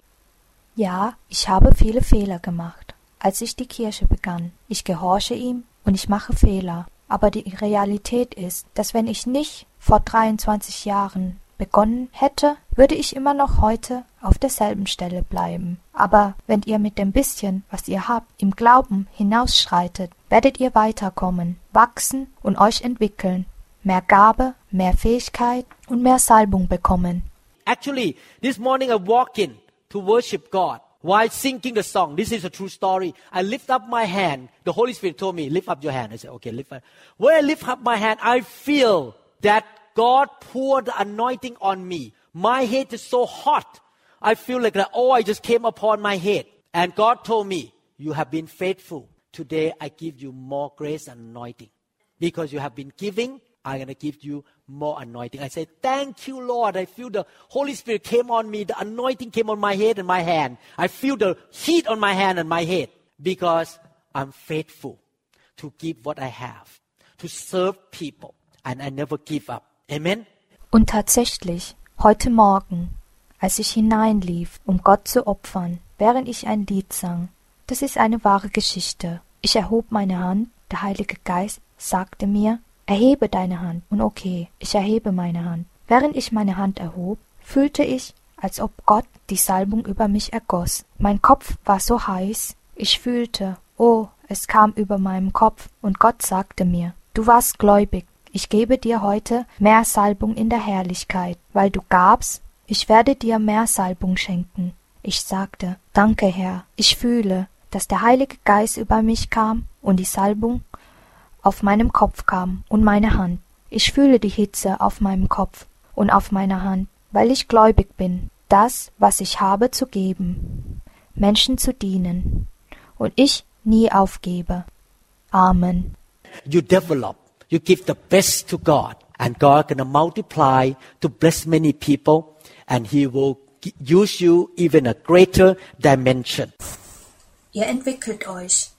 Ja, ich habe viele Fehler gemacht, als ich die Kirche begann. Ich gehorche ihm und ich mache Fehler. Aber die Realität ist, dass wenn ich nicht vor 23 Jahren begonnen hätte, würde ich immer noch heute auf derselben Stelle bleiben. Aber wenn ihr mit dem bisschen, was ihr habt, im Glauben hinausschreitet, werdet ihr weiterkommen, wachsen und euch entwickeln, mehr Gabe, mehr Fähigkeit und mehr Salbung bekommen. Actually, this morning I walk in to worship God while singing the song. This is a true story. I lift up my hand. The Holy Spirit told me, lift up your hand. I said, okay, lift up. When I lift up my hand, I feel that God poured the anointing on me. My head is so hot. I feel like that, oh, I just came upon my head. And God told me, you have been faithful. Today I give you more grace and anointing. Because you have been giving, I'm going to give you more anointing. I said, thank you, Lord. I feel the Holy Spirit came on me. The anointing came on my head and my hand. I feel the heat on my hand and my head because I'm faithful to give what I have, to serve people, and I never give up. Amen. Und tatsächlich, heute Morgen, als ich hineinlief, um Gott zu opfern, während ich ein Lied sang, das ist eine wahre Geschichte. Ich erhob meine Hand, der Heilige Geist sagte mir, erhebe deine Hand. Und okay, ich erhebe meine Hand. Während ich meine Hand erhob, fühlte ich, als ob Gott die Salbung über mich ergoss. Mein Kopf war so heiß, ich fühlte, oh, es kam über meinem Kopf, und Gott sagte mir, du warst gläubig, ich gebe dir heute mehr Salbung in der Herrlichkeit, weil du gabst, ich werde dir mehr Salbung schenken. Ich sagte, Danke, Herr, ich fühle, dass der Heilige Geist über mich kam und die Salbung auf meinem Kopf kam und meine Hand. Ich fühle die Hitze auf meinem Kopf und auf meiner Hand, weil ich gläubig bin, das, was ich habe, zu geben, Menschen zu dienen und ich nie aufgebe. Amen. You develop you give the best to God, and God gonna multiply to bless many people, and He will use you even a greater dimension. Ihr entwickelt euch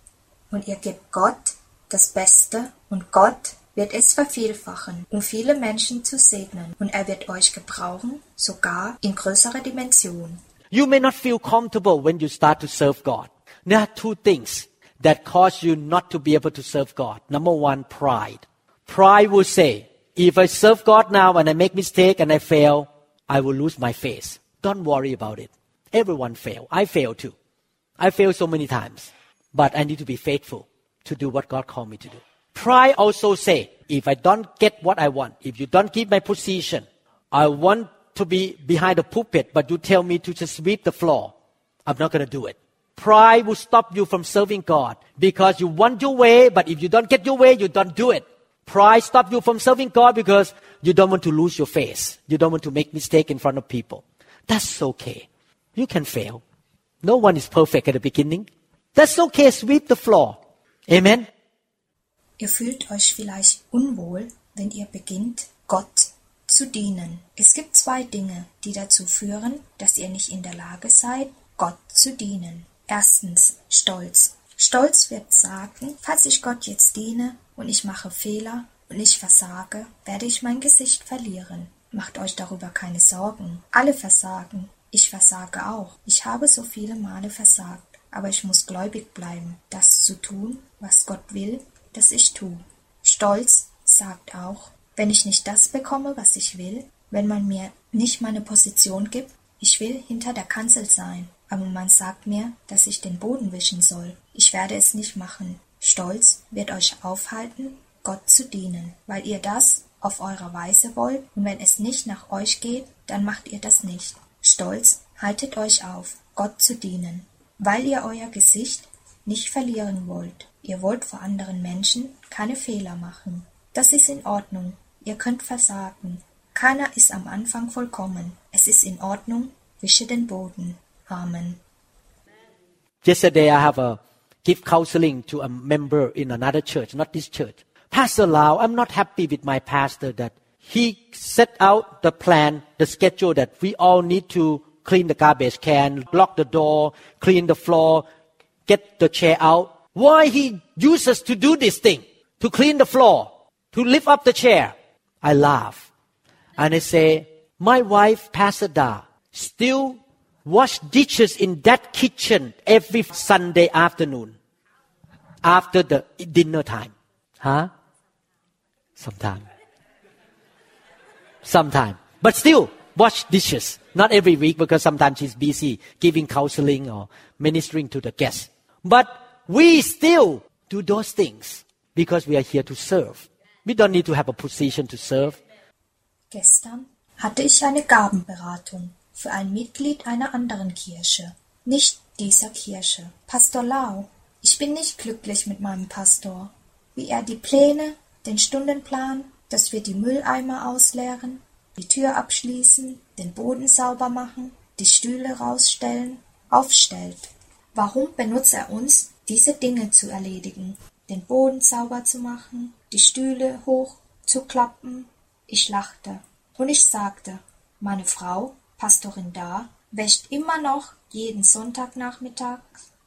und ihr gebt Gott das Beste und Gott wird es vervielfachen, um viele Menschen zu segnen und er wird euch gebrauchen, sogar in größerer Dimension. You may not feel comfortable when you start to serve God. There are two things that cause you not to be able to serve God. Number one, pride. Pride will say, if I serve God now and I make mistake and I fail, I will lose my face. Don't worry about it. Everyone fail. I fail too. I fail so many times. But I need to be faithful to do what God called me to do. Pride also say, if I don't get what I want, if you don't give my position, I want to be behind the pulpit, but you tell me to just sweep the floor. I'm not going to do it. Pride will stop you from serving God because you want your way, but if you don't get your way, you don't do it. Pride stop you from serving God because you don't want to lose your face. You don't want to make mistake in front of people. That's okay. You can fail. No one is perfect at the beginning. That's okay. Sweep the floor. Amen. Ihr fühlt euch vielleicht unwohl, wenn ihr beginnt, Gott zu dienen. Es gibt zwei Dinge, die dazu führen, dass ihr nicht in der Lage seid, Gott zu dienen. Erstens Stolz. Stolz wird sagen, falls ich Gott jetzt diene und ich mache Fehler und ich versage, werde ich mein Gesicht verlieren. Macht euch darüber keine Sorgen. Alle versagen. Ich versage auch. Ich habe so viele Male versagt. Aber ich muss gläubig bleiben, das zu tun, was Gott will, dass ich tue. Stolz sagt auch, wenn ich nicht das bekomme, was ich will, wenn man mir nicht meine Position gibt, ich will hinter der Kanzel sein, aber man sagt mir, dass ich den Boden wischen soll. Ich werde es nicht machen. Stolz wird euch aufhalten, Gott zu dienen, weil ihr das auf eure Weise wollt, und wenn es nicht nach euch geht, dann macht ihr das nicht. Stolz haltet euch auf, Gott zu dienen, weil ihr euer Gesicht nicht verlieren wollt. Ihr wollt vor anderen Menschen keine Fehler machen. Das ist in Ordnung. Ihr könnt versagen. Keiner ist am Anfang vollkommen. Es ist in Ordnung. Wische den Boden. Amen. Yesterday I have a give counseling to a member in another church, not this church. Pastor Lau, I'm not happy with my pastor that he set out the plan, the schedule that we all need to clean the garbage can, lock the door, clean the floor, get the chair out. Why he uses to do this thing, to clean the floor, to lift up the chair? I laugh. And I say, my wife, Pastor Da, still wash dishes in that kitchen every Sunday afternoon after the dinner time. Huh? Sometime. Sometime. But still, wash dishes. Not every week because sometimes she's busy giving counseling or ministering to the guests. But we still do those things because we are here to serve. We don't need to have a position to serve. Gestern hatte ich eine Gabenberatung für ein Mitglied einer anderen Kirche, nicht dieser Kirche. Pastor Lau, ich bin nicht glücklich mit meinem Pastor, wie er die Pläne, den Stundenplan, dass wir die Mülleimer ausleeren, die Tür abschließen, den Boden sauber machen, die Stühle rausstellen, aufstellt. Warum benutzt er uns, diese Dinge zu erledigen, den Boden sauber zu machen, die Stühle hoch zu klappen? Ich lachte und ich sagte, meine Frau, Pastorin da, wäscht immer noch jeden Sonntagnachmittag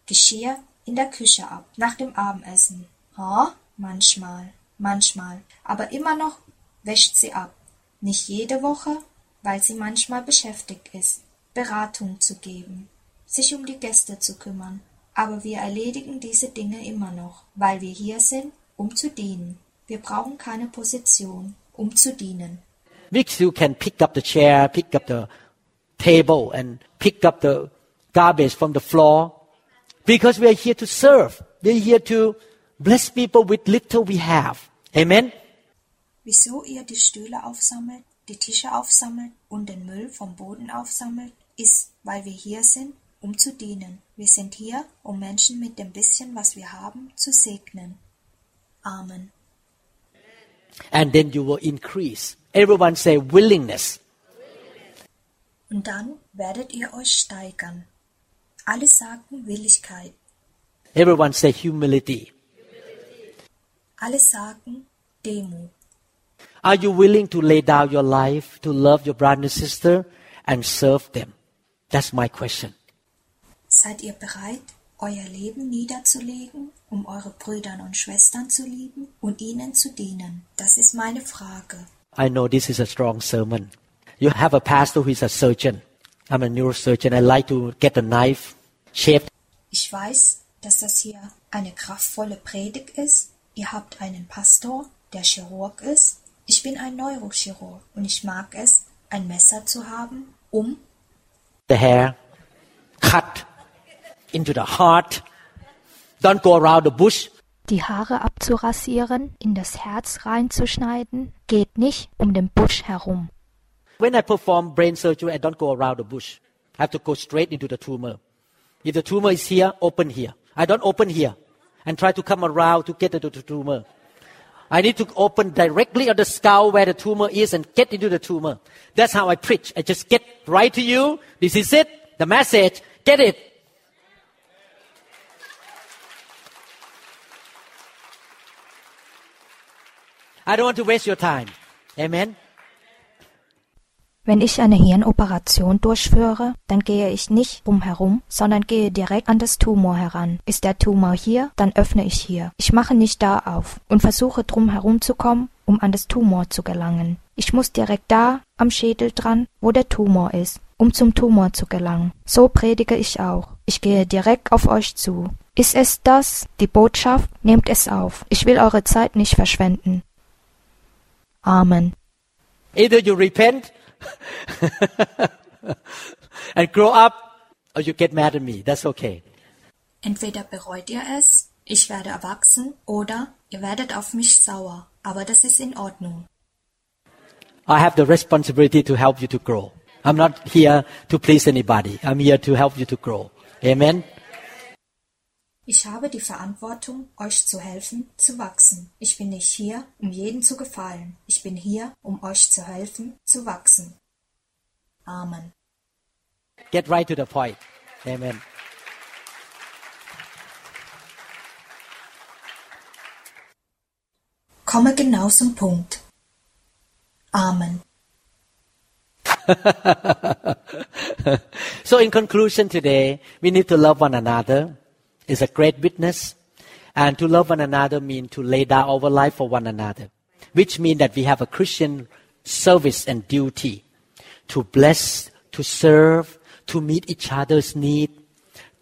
Geschirr in der Küche ab, nach dem Abendessen. Ha? Manchmal, manchmal. Aber immer noch wäscht sie ab. Nicht jede Woche, weil sie manchmal beschäftigt ist, Beratung zu geben, sich um die Gäste zu kümmern. Aber wir erledigen diese Dinge immer noch, weil wir hier sind, um zu dienen. Wir brauchen keine Position, um zu dienen. We still can pick up the chair, pick up the table, and pick up the garbage from the floor because we are here to serve. We are here to bless people with little we have. Amen. Wieso ihr die Stühle aufsammelt, die Tische aufsammelt und den Müll vom Boden aufsammelt, ist, weil wir hier sind, um zu dienen. Wir sind hier, um Menschen mit dem bisschen, was wir haben, zu segnen. Amen. And then you will increase. Everyone say willingness. Und dann werdet ihr euch steigern. Alle sagen Willigkeit. Everyone say humility. Alle sagen Demut. Are you willing to lay down your life to love your brother and sister and serve them? That's my question. Seid ihr bereit, euer Leben niederzulegen, um eure Brüder und Schwestern zu lieben und ihnen zu dienen? Das ist meine Frage. I know this is a strong sermon. You have a pastor who is a surgeon. I'm a neurosurgeon. I like to get a knife, shave. Ich weiß, dass das hier eine kraftvolle Predigt ist. Ihr habt einen Pastor, der Chirurg ist. Ich bin ein Neurochirurg und ich mag es, ein Messer zu haben, um the hair, cut into the heart. Don't go around the bush. Die Haare abzurasieren, in das Herz reinzuschneiden, geht nicht um den Busch herum. When I perform brain surgery, I don't go around the bush. I have to go straight into the tumor. If the tumor is here, open here. I don't open here and try to come around to get into the tumor. I need to open directly on the skull where the tumor is and get into the tumor. That's how I preach. I just get right to you. This is it. The message. Get it. I don't want to waste your time. Amen. Wenn ich eine Hirnoperation durchführe, dann gehe ich nicht drumherum, sondern gehe direkt an das Tumor heran. Ist der Tumor hier, dann öffne ich hier. Ich mache nicht da auf und versuche drumherum zu kommen, um an das Tumor zu gelangen. Ich muss direkt da am Schädel dran, wo der Tumor ist, um zum Tumor zu gelangen. So predige ich auch. Ich gehe direkt auf euch zu. Ist es das, die Botschaft? Nehmt es auf. Ich will eure Zeit nicht verschwenden. Amen. Either you repent and grow up, or you get mad at me. That's okay. Entweder bereut ihr es, ich werde erwachsen, oder ihr werdet auf mich sauer. Aber das ist in Ordnung. I have the responsibility to help you to grow. I'm not here to please anybody. I'm here to help you to grow. Amen. Ich habe die Verantwortung, euch zu helfen, zu wachsen. Ich bin nicht hier, um jeden zu gefallen. Ich bin hier, um euch zu helfen, zu wachsen. Amen. Get right to the point. Amen. Komme genau zum Punkt. Amen. So in conclusion today, we need to love one another. It's a great witness. And to love one another means to lay down our life for one another, which means that we have a Christian service and duty to bless, to serve, to meet each other's need,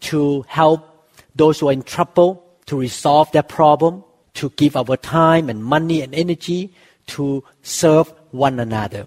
to help those who are in trouble, to resolve their problem, to give our time and money and energy to serve one another.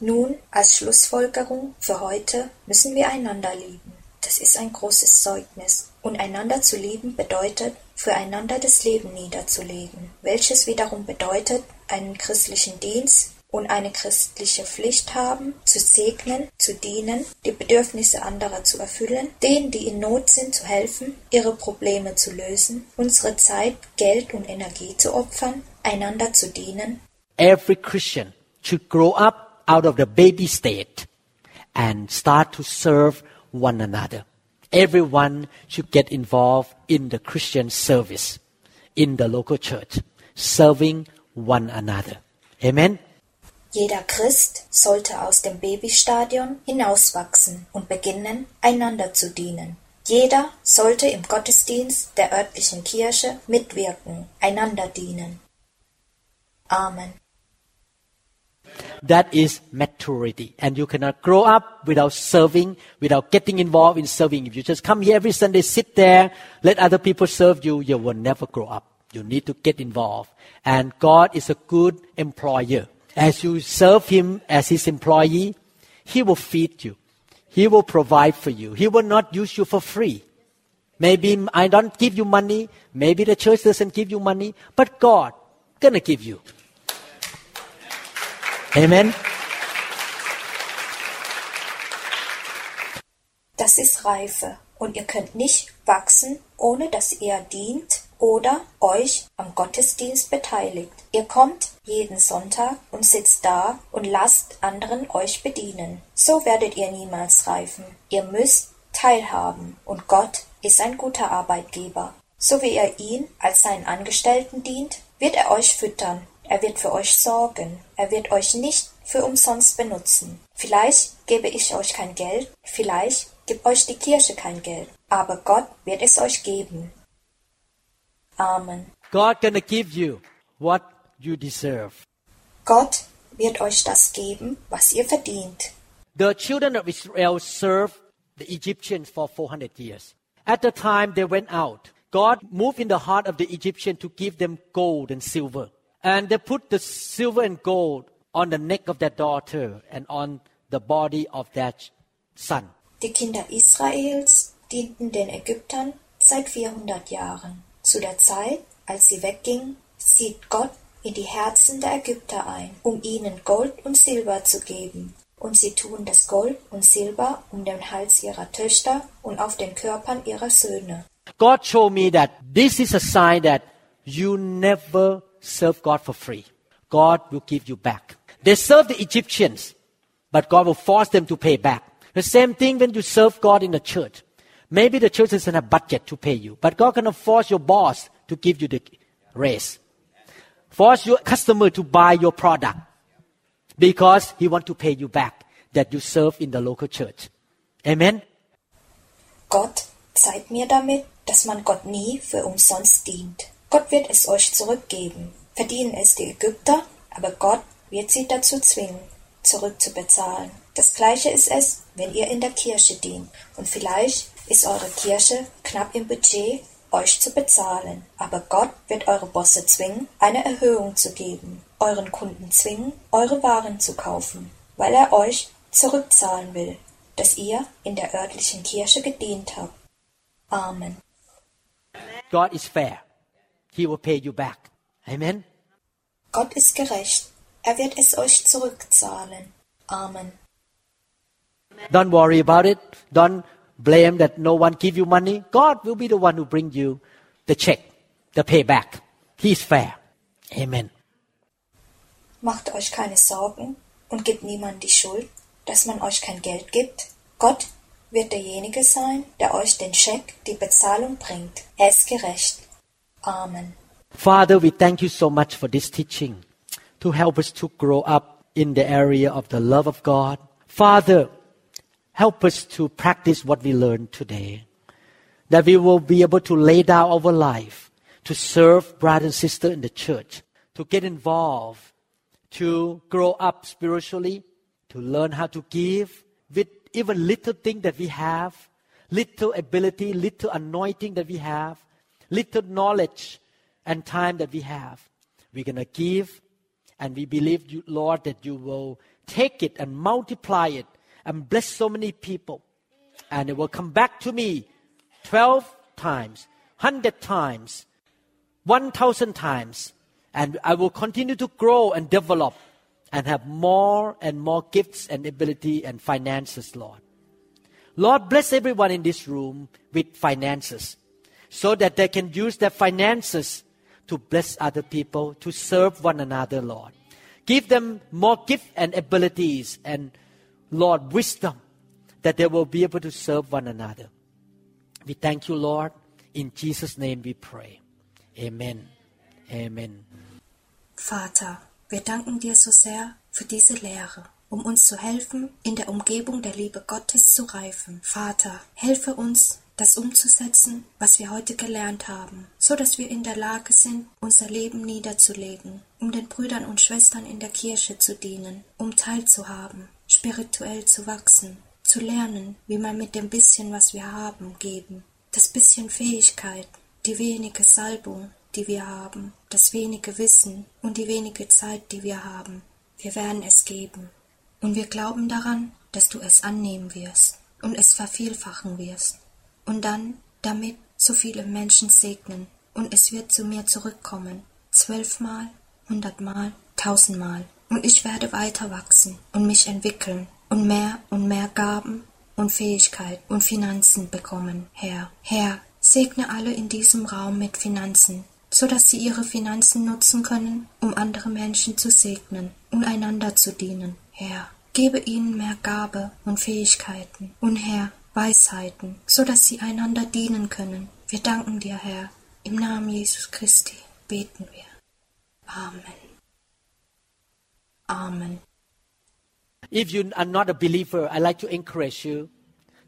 Nun, als Schlussfolgerung für heute müssen wir einander lieben. Das ist ein großes Zeugnis. Und einander zu lieben bedeutet, füreinander das Leben niederzulegen, welches wiederum bedeutet, einen christlichen Dienst und eine christliche Pflicht haben, zu segnen, zu dienen, die Bedürfnisse anderer zu erfüllen, denen, die in Not sind, zu helfen, ihre Probleme zu lösen, unsere Zeit, Geld und Energie zu opfern, einander zu dienen. Every Christian should grow up out of the baby state and start to serve one another. Everyone should get involved in the Christian service in the local church, serving one another. Amen. Jeder Christ sollte aus dem Babystadion hinauswachsen und beginnen, einander zu dienen. Jeder sollte im Gottesdienst der örtlichen Kirche mitwirken, einander dienen. Amen. That is maturity. And you cannot grow up without serving, without getting involved in serving. If you just come here every Sunday, sit there, let other people serve you, you will never grow up. You need to get involved. And God is a good employer. As you serve Him as His employee, He will feed you. He will provide for you. He will not use you for free. Maybe I don't give you money. Maybe the church doesn't give you money, but God gonna give you. Amen. Das ist Reife und ihr könnt nicht wachsen, ohne dass ihr dient oder euch am Gottesdienst beteiligt. Ihr kommt jeden Sonntag und sitzt da und lasst anderen euch bedienen. So werdet ihr niemals reifen. Ihr müsst teilhaben und Gott ist ein guter Arbeitgeber. So wie ihr ihn als seinen Angestellten dient, wird er euch füttern. Er wird für euch sorgen. Er wird euch nicht für umsonst benutzen. Vielleicht gebe ich euch kein Geld, vielleicht gibt euch die Kirche kein Geld, aber Gott wird es euch geben. Amen. God gonna give you what you deserve. Gott wird euch das geben, was ihr verdient. The children of Israel served the Egyptians for 400 years. At the time they went out, God moved in the heart of the Egyptian to give them gold and silver. And they put the silver and gold on the neck of their daughter and on the body of their son. Die Kinder Israels dienten den Ägyptern seit 400 Jahren. Zu der Zeit, als sie weggingen, sieht Gott in die Herzen der Ägypter ein, um ihnen Gold und Silber zu geben. Und sie tun das Gold und Silber um den Hals ihrer Töchter und auf den Körpern ihrer Söhne. God showed me that this is a sign that you never serve God for free. God will give you back. They served the Egyptians, but God will force them to pay back. The same thing when you serve God in the church. Maybe the church doesn't have budget to pay you, but God cannot force your boss to give you the raise. Force your customer to buy your product because he want to pay you back that you serve in the local church. Amen. Gott zeigt mir damit, dass man Gott nie für umsonst dient. Gott wird es euch zurückgeben. Verdienen es die Ägypter, aber Gott wird sie dazu zwingen, zurückzubezahlen. Das gleiche ist es, wenn ihr in der Kirche dient. Und vielleicht ist eure Kirche knapp im Budget, euch zu bezahlen, aber Gott wird eure Bosse zwingen, eine Erhöhung zu geben, euren Kunden zwingen, eure Waren zu kaufen, weil er euch zurückzahlen will, dass ihr in der örtlichen Kirche gedient habt. Amen. God is fair. He will pay you back. Amen. Gott ist gerecht. Er wird es euch zurückzahlen. Amen. Don't worry about it. Don't blame that no one give you money. God will be the one who bring you the check, the payback. He is fair. Amen. Macht euch keine Sorgen und gebt niemand die Schuld, dass man euch kein Geld gibt. Gott wird derjenige sein, der euch den Scheck, die Bezahlung bringt. Er ist gerecht. Amen. Father, we thank you so much for this teaching to help us to grow up in the area of the love of God. Father, help us to practice what we learned today. That we will be able to lay down our life to serve brother and sister in the church, to get involved, to grow up spiritually, to learn how to give with even little thing that we have, little ability, little anointing that we have, little knowledge and time that we have. We're going to give and we believe you, Lord, that you will take it and multiply it and bless so many people. And it will come back to me 12 times, 100 times, 1,000 times. And I will continue to grow and develop and have more and more gifts and ability and finances, Lord. Lord, bless everyone in this room with finances so that they can use their finances to bless other people, to serve one another, Lord. Give them more gift and abilities and, Lord, wisdom that they will be able to serve one another. We thank you, Lord. In Jesus' name we pray. Amen. Amen. Vater, wir danken dir so sehr für diese Lehre, um uns zu helfen, in der Umgebung der Liebe Gottes zu reifen. Vater, helfe uns, das umzusetzen, was wir heute gelernt haben, so dass wir in der Lage sind, unser Leben niederzulegen, um den Brüdern und Schwestern in der Kirche zu dienen, um teilzuhaben, spirituell zu wachsen, zu lernen, wie man mit dem bisschen, was wir haben, geben, das bisschen Fähigkeit, die wenige Salbung, die wir haben, das wenige Wissen und die wenige Zeit, die wir haben. Wir werden es geben. Und wir glauben daran, dass du es annehmen wirst und es vervielfachen wirst. Und dann damit so viele Menschen segnen. Und es wird zu mir zurückkommen. Zwölfmal, hundertmal, tausendmal. Und ich werde weiter wachsen und mich entwickeln und mehr und mehr Gaben und Fähigkeit und Finanzen bekommen, Herr. Herr, segne alle in diesem Raum mit Finanzen, so dass sie ihre Finanzen nutzen können, um andere Menschen zu segnen und einander zu dienen. Herr, gebe ihnen mehr Gabe und Fähigkeiten und Herr, Weisheiten, so dass sie einander dienen können. Wir danken dir, Herr. Im Namen Jesus Christi beten wir. Amen. Amen. If you are not a believer, I'd like to encourage you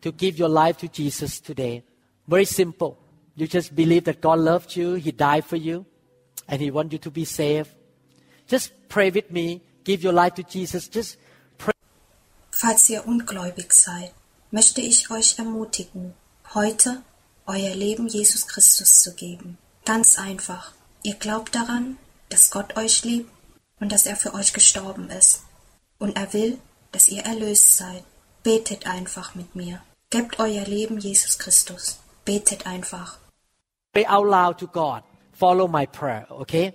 to give your life to Jesus today. Very simple. You just believe that God loved you, He died for you, and He wants you to be saved. Just pray with me. Give your life to Jesus. Just pray. Falls ihr ungläubig seid, möchte ich euch ermutigen, heute euer Leben Jesus Christus zu geben. Ganz einfach. Ihr glaubt daran, dass Gott euch liebt und dass er für euch gestorben ist. Und er will, dass ihr erlöst seid. Betet einfach mit mir. Gebt euer Leben Jesus Christus. Betet einfach. Pray out loud to God. Follow my prayer, okay?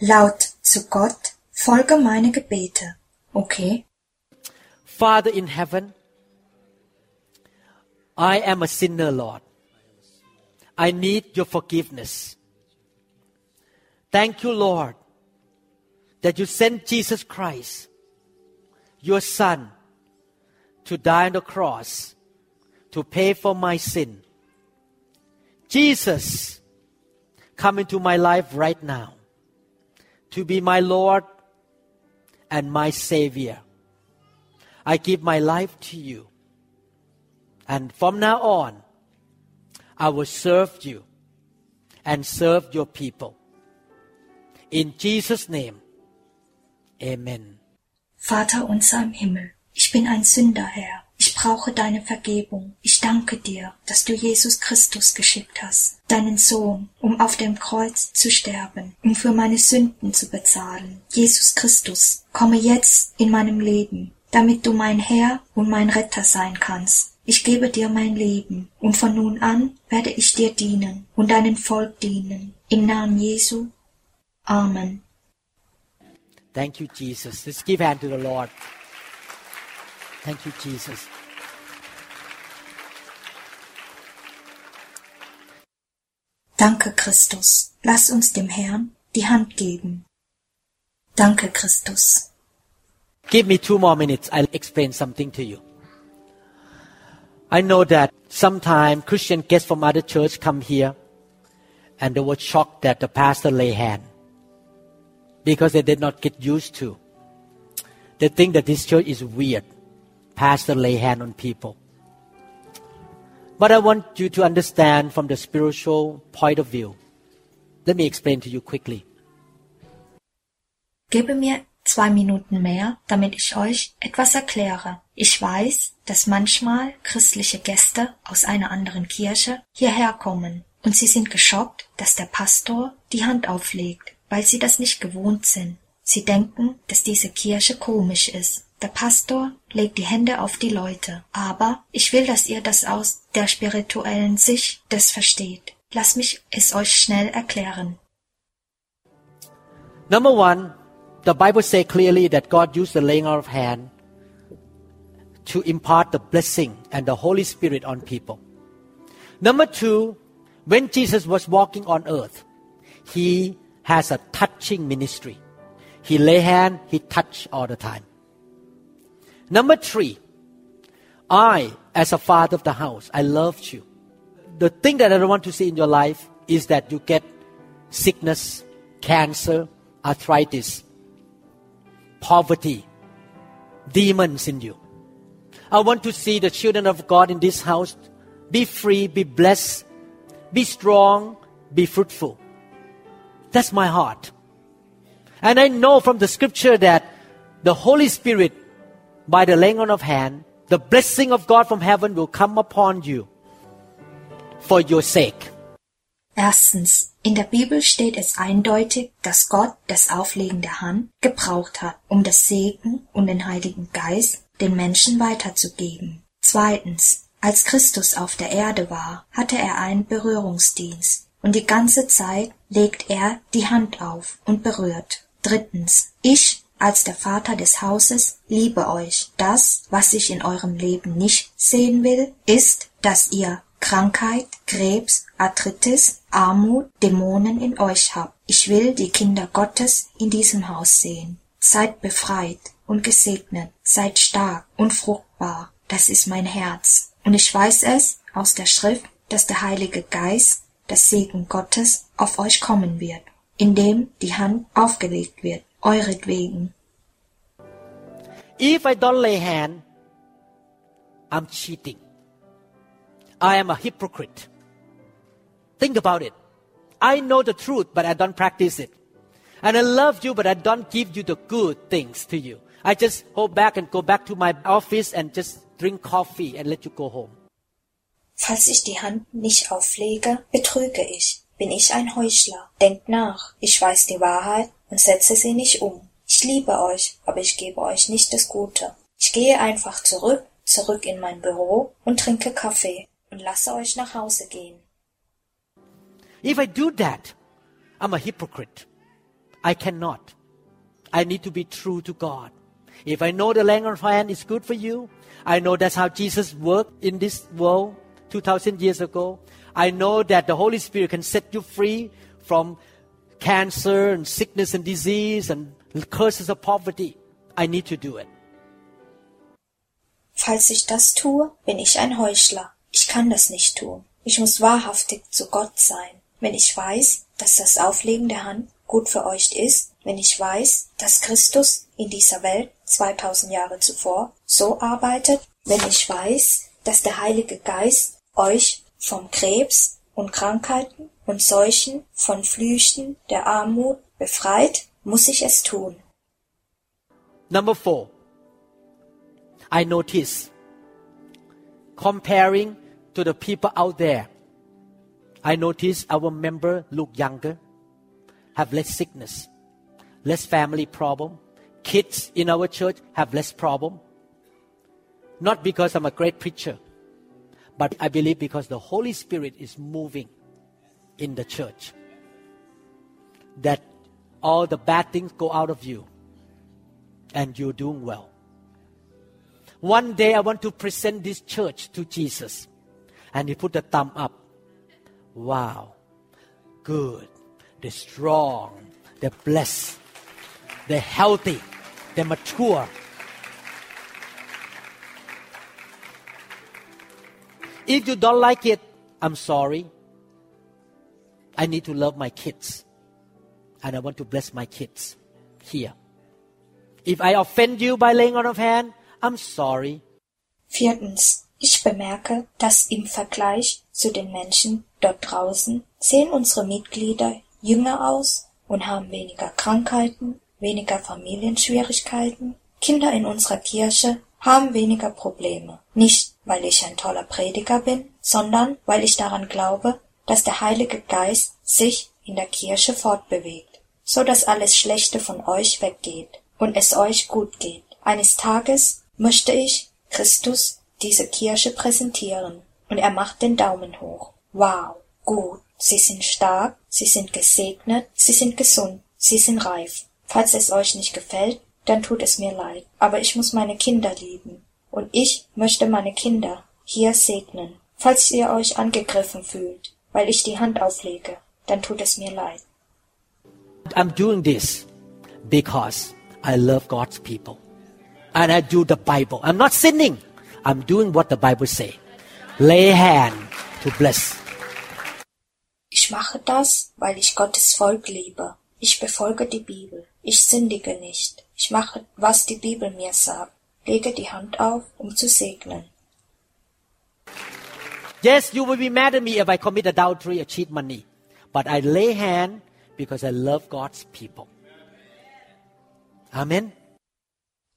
Laut zu Gott, folge meine Gebete. Okay? Father in heaven, I am a sinner, Lord. I need your forgiveness. Thank you, Lord, that you sent Jesus Christ, your Son, to die on the cross to pay for my sin. Jesus, come into my life right now to be my Lord and my Savior. I give my life to you. And from now on, I will serve you and serve your people. In Jesus' name, Amen. Vater unser im Himmel, ich bin ein Sünder, Herr. Ich brauche deine Vergebung. Ich danke dir, dass du Jesus Christus geschickt hast, deinen Sohn, um auf dem Kreuz zu sterben, um für meine Sünden zu bezahlen. Jesus Christus, komme jetzt in meinem Leben, damit du mein Herr und mein Retter sein kannst. Ich gebe dir mein Leben, und von nun an werde ich dir dienen und deinem Volk dienen. Im Namen Jesu. Amen. Thank you, Jesus. Let's give hand to the Lord. Thank you, Jesus. Danke, Christus. Lass uns dem Herrn die Hand geben. Danke, Christus. Give me two more minutes. I'll explain something to you. I know that sometimes Christian guests from other church come here and they were shocked that the pastor lay hand because they did not get used to. They think that this church is weird. Pastor lay hand on people. But I want you to understand from the spiritual point of view. Let me explain to you quickly. Gebe mir zwei Minuten mehr, damit ich euch etwas erkläre. Ich weiß, dass manchmal christliche Gäste aus einer anderen Kirche hierher kommen und sie sind geschockt, dass der Pastor die Hand auflegt, weil sie das nicht gewohnt sind. Sie denken, dass diese Kirche komisch ist. Der Pastor legt die Hände auf die Leute, aber ich will, dass ihr das aus der spirituellen Sicht des versteht. Lass mich es euch schnell erklären. Number one, the Bible says clearly that God used the laying of hand to impart the blessing and the Holy Spirit on people. Number two, when Jesus was walking on earth, he has a touching ministry. He lay hand, he touch all the time. Number three, I, as a father of the house, I loved you. The thing that I don't want to see in your life is that you get sickness, cancer, arthritis, poverty, demons in you. I want to see the children of God in this house be free, be blessed, be strong, be fruitful. That's my heart. And I know from the scripture that the Holy Spirit, by the laying on of hand, the blessing of God from heaven will come upon you for your sake. Erstens, in der Bibel steht es eindeutig, dass Gott das Auflegen der Hand gebraucht hat, um das Segen und den Heiligen Geist den Menschen weiterzugeben. Zweitens, als Christus auf der Erde war, hatte er einen Berührungsdienst und die ganze Zeit legt er die Hand auf und berührt. Drittens, ich als der Vater des Hauses liebe euch. Das, was ich in eurem Leben nicht sehen will, ist, dass ihr Krankheit, Krebs, Arthritis, Armut, Dämonen in euch habt. Ich will die Kinder Gottes in diesem Haus sehen. Seid befreit und gesegnet, seid stark und fruchtbar. Das ist mein Herz. Und ich weiß es aus der Schrift, dass der Heilige Geist, das Segen Gottes, auf euch kommen wird, indem die Hand aufgelegt wird, euretwegen. If I don't lay hand, I'm cheating. I am a hypocrite. Think about it. I know the truth, but I don't practice it. And I love you, but I don't give you the good things to you. I just hold back and go back to my office and just drink coffee and let you go home. Falls ich die Hand nicht auflege, betrüge ich. Bin ich ein Heuchler? Denkt nach. Ich weiß die Wahrheit und setze sie nicht um. Ich liebe euch, aber ich gebe euch nicht das Gute. Ich gehe einfach zurück, zurück in mein Büro und trinke Kaffee und lasse euch nach Hause gehen. If I do that, I'm a hypocrite. I cannot. I need to be true to God. If I know the language of hand is good for you, I know that's how Jesus worked in this world 2,000 years ago. I know that the Holy Spirit can set you free from cancer and sickness and disease and curses of poverty. I need to do it. Falls ich das tue, bin ich ein Heuchler. Ich kann das nicht tun. Ich muss wahrhaftig zu Gott sein. Wenn ich weiß, dass das Auflegen der Hand gut für euch ist, wenn ich weiß, dass Christus in dieser Welt 2000 Jahre zuvor so arbeitet, wenn ich weiß, dass der Heilige Geist euch vom Krebs und Krankheiten und Seuchen, von Flüchten der Armut befreit, muss ich es tun. Number four, I notice comparing to the people out there, I notice our member look younger, have less sickness, less family problem. Kids in our church have less problem. Not because I'm a great preacher, but I believe because the Holy Spirit is moving in the church. That all the bad things go out of you and you're doing well. One day I want to present this church to Jesus. And he put a thumb up. Wow. Good. They're strong. They're blessed. They're healthy. They're mature. If you don't like it, I'm sorry. I need to love my kids. And I want to bless my kids here. If I offend you by laying on of hand, I'm sorry. Viertens. Ich bemerke, dass im Vergleich zu den Menschen dort draußen sehen unsere Mitglieder jünger aus und haben weniger Krankheiten, weniger Familienschwierigkeiten. Kinder in unserer Kirche haben weniger Probleme. Nicht, weil ich ein toller Prediger bin, sondern weil ich daran glaube, dass der Heilige Geist sich in der Kirche fortbewegt, so dass alles Schlechte von euch weggeht und es euch gut geht. Eines Tages möchte ich Christus diese Kirche präsentieren und er macht den Daumen hoch. Wow, gut, Sie sind stark, Sie sind gesegnet, Sie sind gesund, Sie sind reif. Falls es euch nicht gefällt, dann tut es mir leid, aber ich muss meine Kinder lieben. Und ich möchte meine Kinder hier segnen. Falls ihr euch angegriffen fühlt, weil ich die Hand auflege, dann tut es mir leid. I'm doing this because I love God's people. And I do the Bible. I'm not sinning. I'm doing what the Bible say. Lay hand to bless. Ich mache das, weil ich Gottes Volk liebe. Ich befolge die Bibel. Ich sündige nicht. Ich mache, was die Bibel mir sagt. Lege die Hand auf, um zu segnen. Yes, you will be mad at me if I commit adultery or cheat money. But I lay hand because I love God's people. Amen.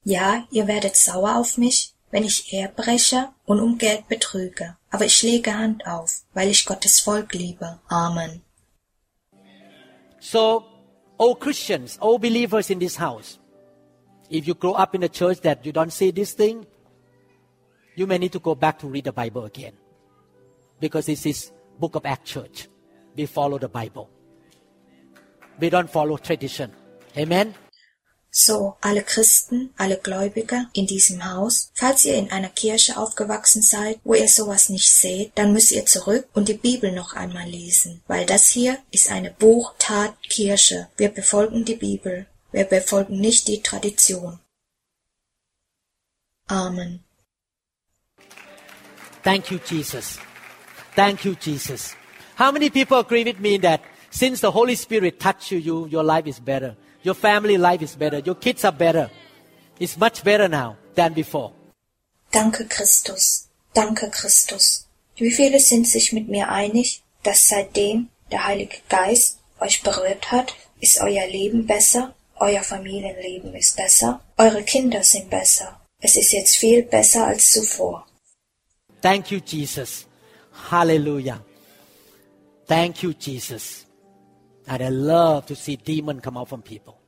Ja, ihr werdet sauer auf mich, wenn ich Ehebrecher und um Geld betrüge. Aber ich lege Hand auf, weil ich Gottes Volk liebe. Amen. So, all Christians, all believers in this house, if you grow up in a church that you don't see this thing, you may need to go back to read the Bible again. Because this is Book of Acts Church. We follow the Bible. We don't follow tradition. Amen. So, alle Christen, alle Gläubige in diesem Haus, falls ihr in einer Kirche aufgewachsen seid, wo ihr sowas nicht seht, dann müsst ihr zurück und die Bibel noch einmal lesen, weil das hier ist eine Buch-Tat-Kirche. Wir befolgen die Bibel. Wir befolgen nicht die Tradition. Amen. Thank you, Jesus. Thank you, Jesus. How many people agree with me that since the Holy Spirit touched you, you your life is better? Your family life is better. Your kids are better. It's much better now than before. Danke, Christus. Danke, Christus. Wie viele sind sich mit mir einig, dass seitdem der Heilige Geist euch berührt hat, ist euer Leben besser, euer Familienleben ist besser, eure Kinder sind besser. Es ist jetzt viel besser als zuvor. Thank you, Jesus. Hallelujah. Thank you, Jesus. And I love to see demon come out from people.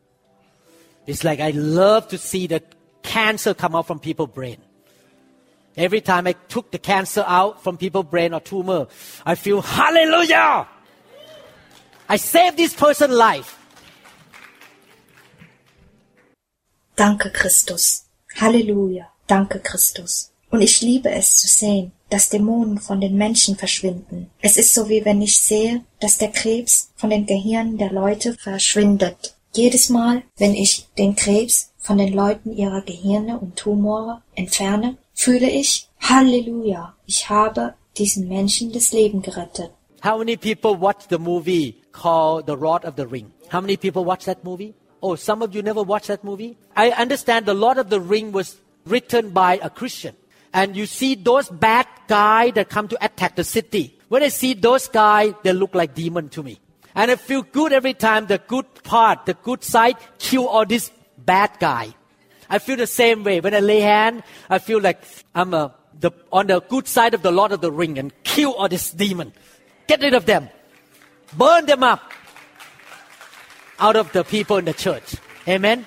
It's like I love to see the cancer come out from people's brain. Every time I took the cancer out from people's brain or tumor, I feel hallelujah. I saved this person's life. Danke, Christus. Halleluja. Danke, Christus. Und ich liebe es zu sehen, dass Dämonen von den Menschen verschwinden. Es ist so wie wenn ich sehe, dass der Krebs von den Gehirnen der Leute verschwindet. Jedes Mal, wenn ich den Krebs von den Leuten ihrer Gehirne und Tumore entferne, fühle ich, Halleluja, ich habe diesen Menschen das Leben gerettet. How many people watch the movie called The Lord of the Ring? How many people watch that movie? Oh, some of you never watched that movie? I understand The Lord of the Ring was written by a Christian. And you see those bad guys that come to attack the city. When I see those guys, they look like demon to me. And I feel good every time the good part, the good side, kill all this bad guy. I feel the same way. When I lay hand, I feel like I'm a the, on the good side of the Lord of the Ring and kill all this demon. Get rid of them. Burn them up out of the people in the church. Amen.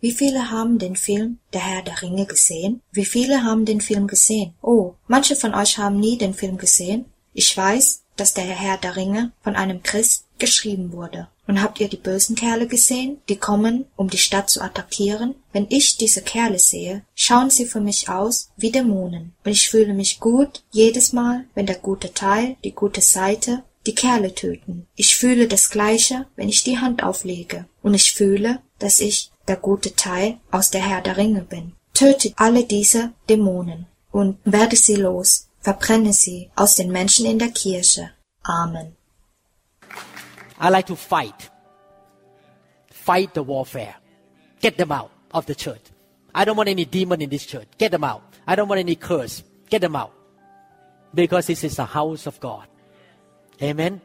Wie viele haben den Film Der Herr der Ringe gesehen? Wie viele haben den Film gesehen? Oh, manche von euch haben nie den Film gesehen. Ich weiß, dass der Herr der Ringe von einem Christ geschrieben wurde. Und habt ihr die bösen Kerle gesehen, die kommen, um die Stadt zu attackieren? Wenn ich diese Kerle sehe, schauen sie für mich aus wie Dämonen. Und ich fühle mich gut jedes Mal, wenn der gute Teil, die gute Seite, die Kerle töten. Ich fühle das Gleiche, wenn ich die Hand auflege. Und ich fühle, dass ich der gute Teil aus der Herr der Ringe bin. Tötet alle diese Dämonen und werde sie los, verbrenne sie aus den Menschen in der Kirche. Amen. I like to fight. Fight the warfare. Get them out of the church. I don't want any demon in this church. Get them out. I don't want any curse. Get them out. Because this is the house of God. Amen.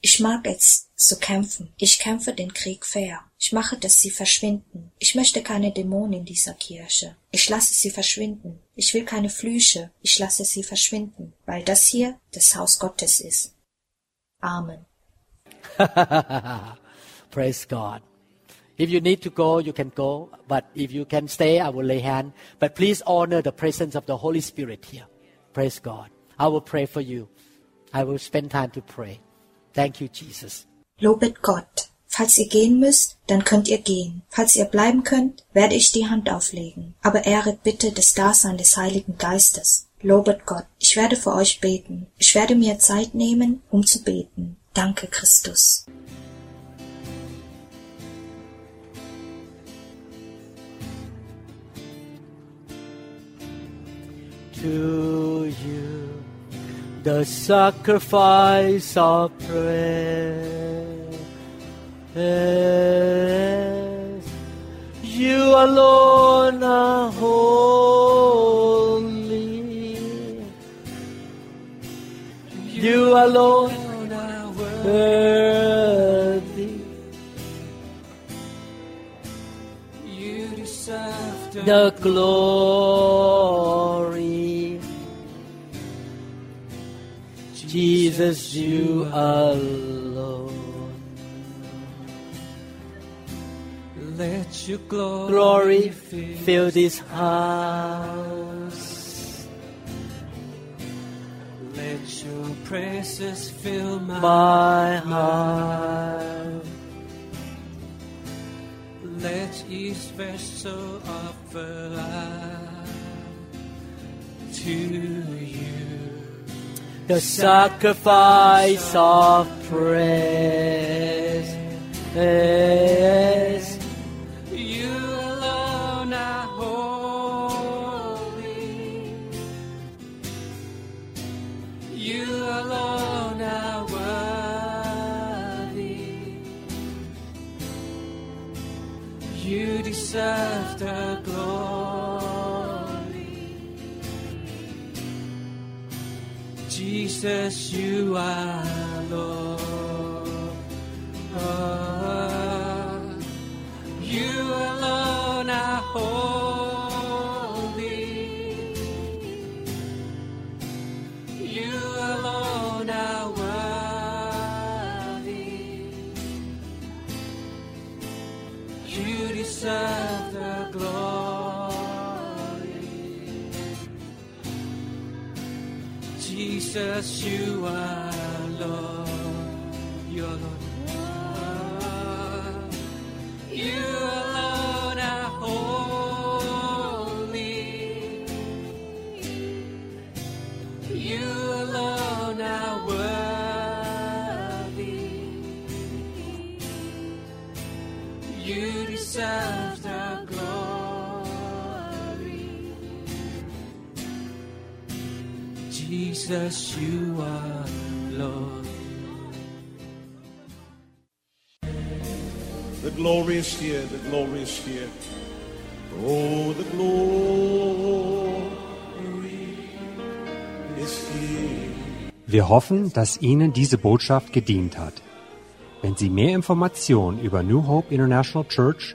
Ich mag es zu kämpfen. Ich kämpfe den Krieg fair. Ich mache, dass sie verschwinden. Ich möchte keine Dämonen in dieser Kirche. Ich lasse sie verschwinden. Ich will keine Flüche. Ich lasse sie verschwinden, weil das hier das Haus Gottes ist. Amen. Praise God. If you need to go, you can go. But if you can stay, I will lay hand. But please honor the presence of the Holy Spirit here. Praise God. I will pray for you. I will spend time to pray. Thank you, Jesus. Lobet Gott. Falls ihr gehen müsst, dann könnt ihr gehen. Falls ihr bleiben könnt, werde ich die Hand auflegen. Aber ehret bitte das Dasein des Heiligen Geistes. Lobet Gott. Ich werde für euch beten. Ich werde mir Zeit nehmen, um zu beten. Danke, Christus. to you the sacrifice of You alone are holy. You alone are worthy. You deserve the glory. Jesus, you alone. Let your glory, Glory fill this house. Let your praises fill my, My heart. Let each vessel offer life to you. The sacrifice of praise. Deserve the glory. Jesus, you are Lord. Oh, you alone are holy. Deserve the glory. Jesus, you are Lord. You are Lord. You alone are holy. The glory. Jesus, you are Lord. The glory is here. The glory is here. Oh, the glory is here. Wir hoffen, dass Ihnen diese Botschaft gedient hat. Wenn Sie mehr Informationen über New Hope International Church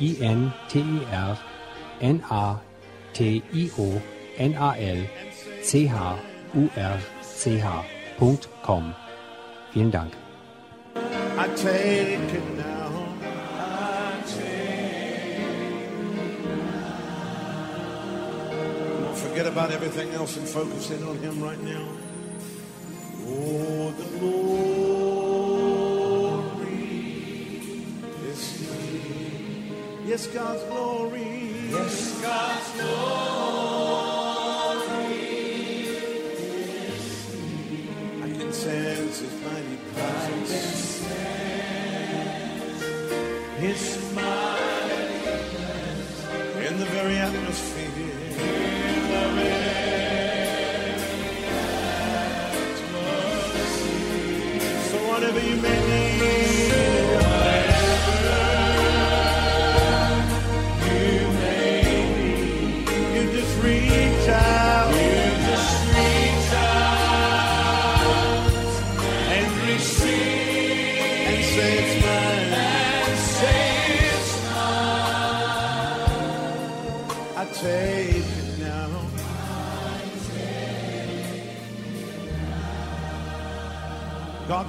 N-E-W-H-O-P-E-I-N-T-E-R N-A-T-I-O-N-A-L-C-H-U-R-C-H.com. Vielen Dank. I take it now. Don't forget about everything else and focus in on Him right now. Oh, the glory Yes, God's glory. Yes, God's glory. I can sense His mighty presence. His mighty presence in the very atmosphere. So whatever you may need,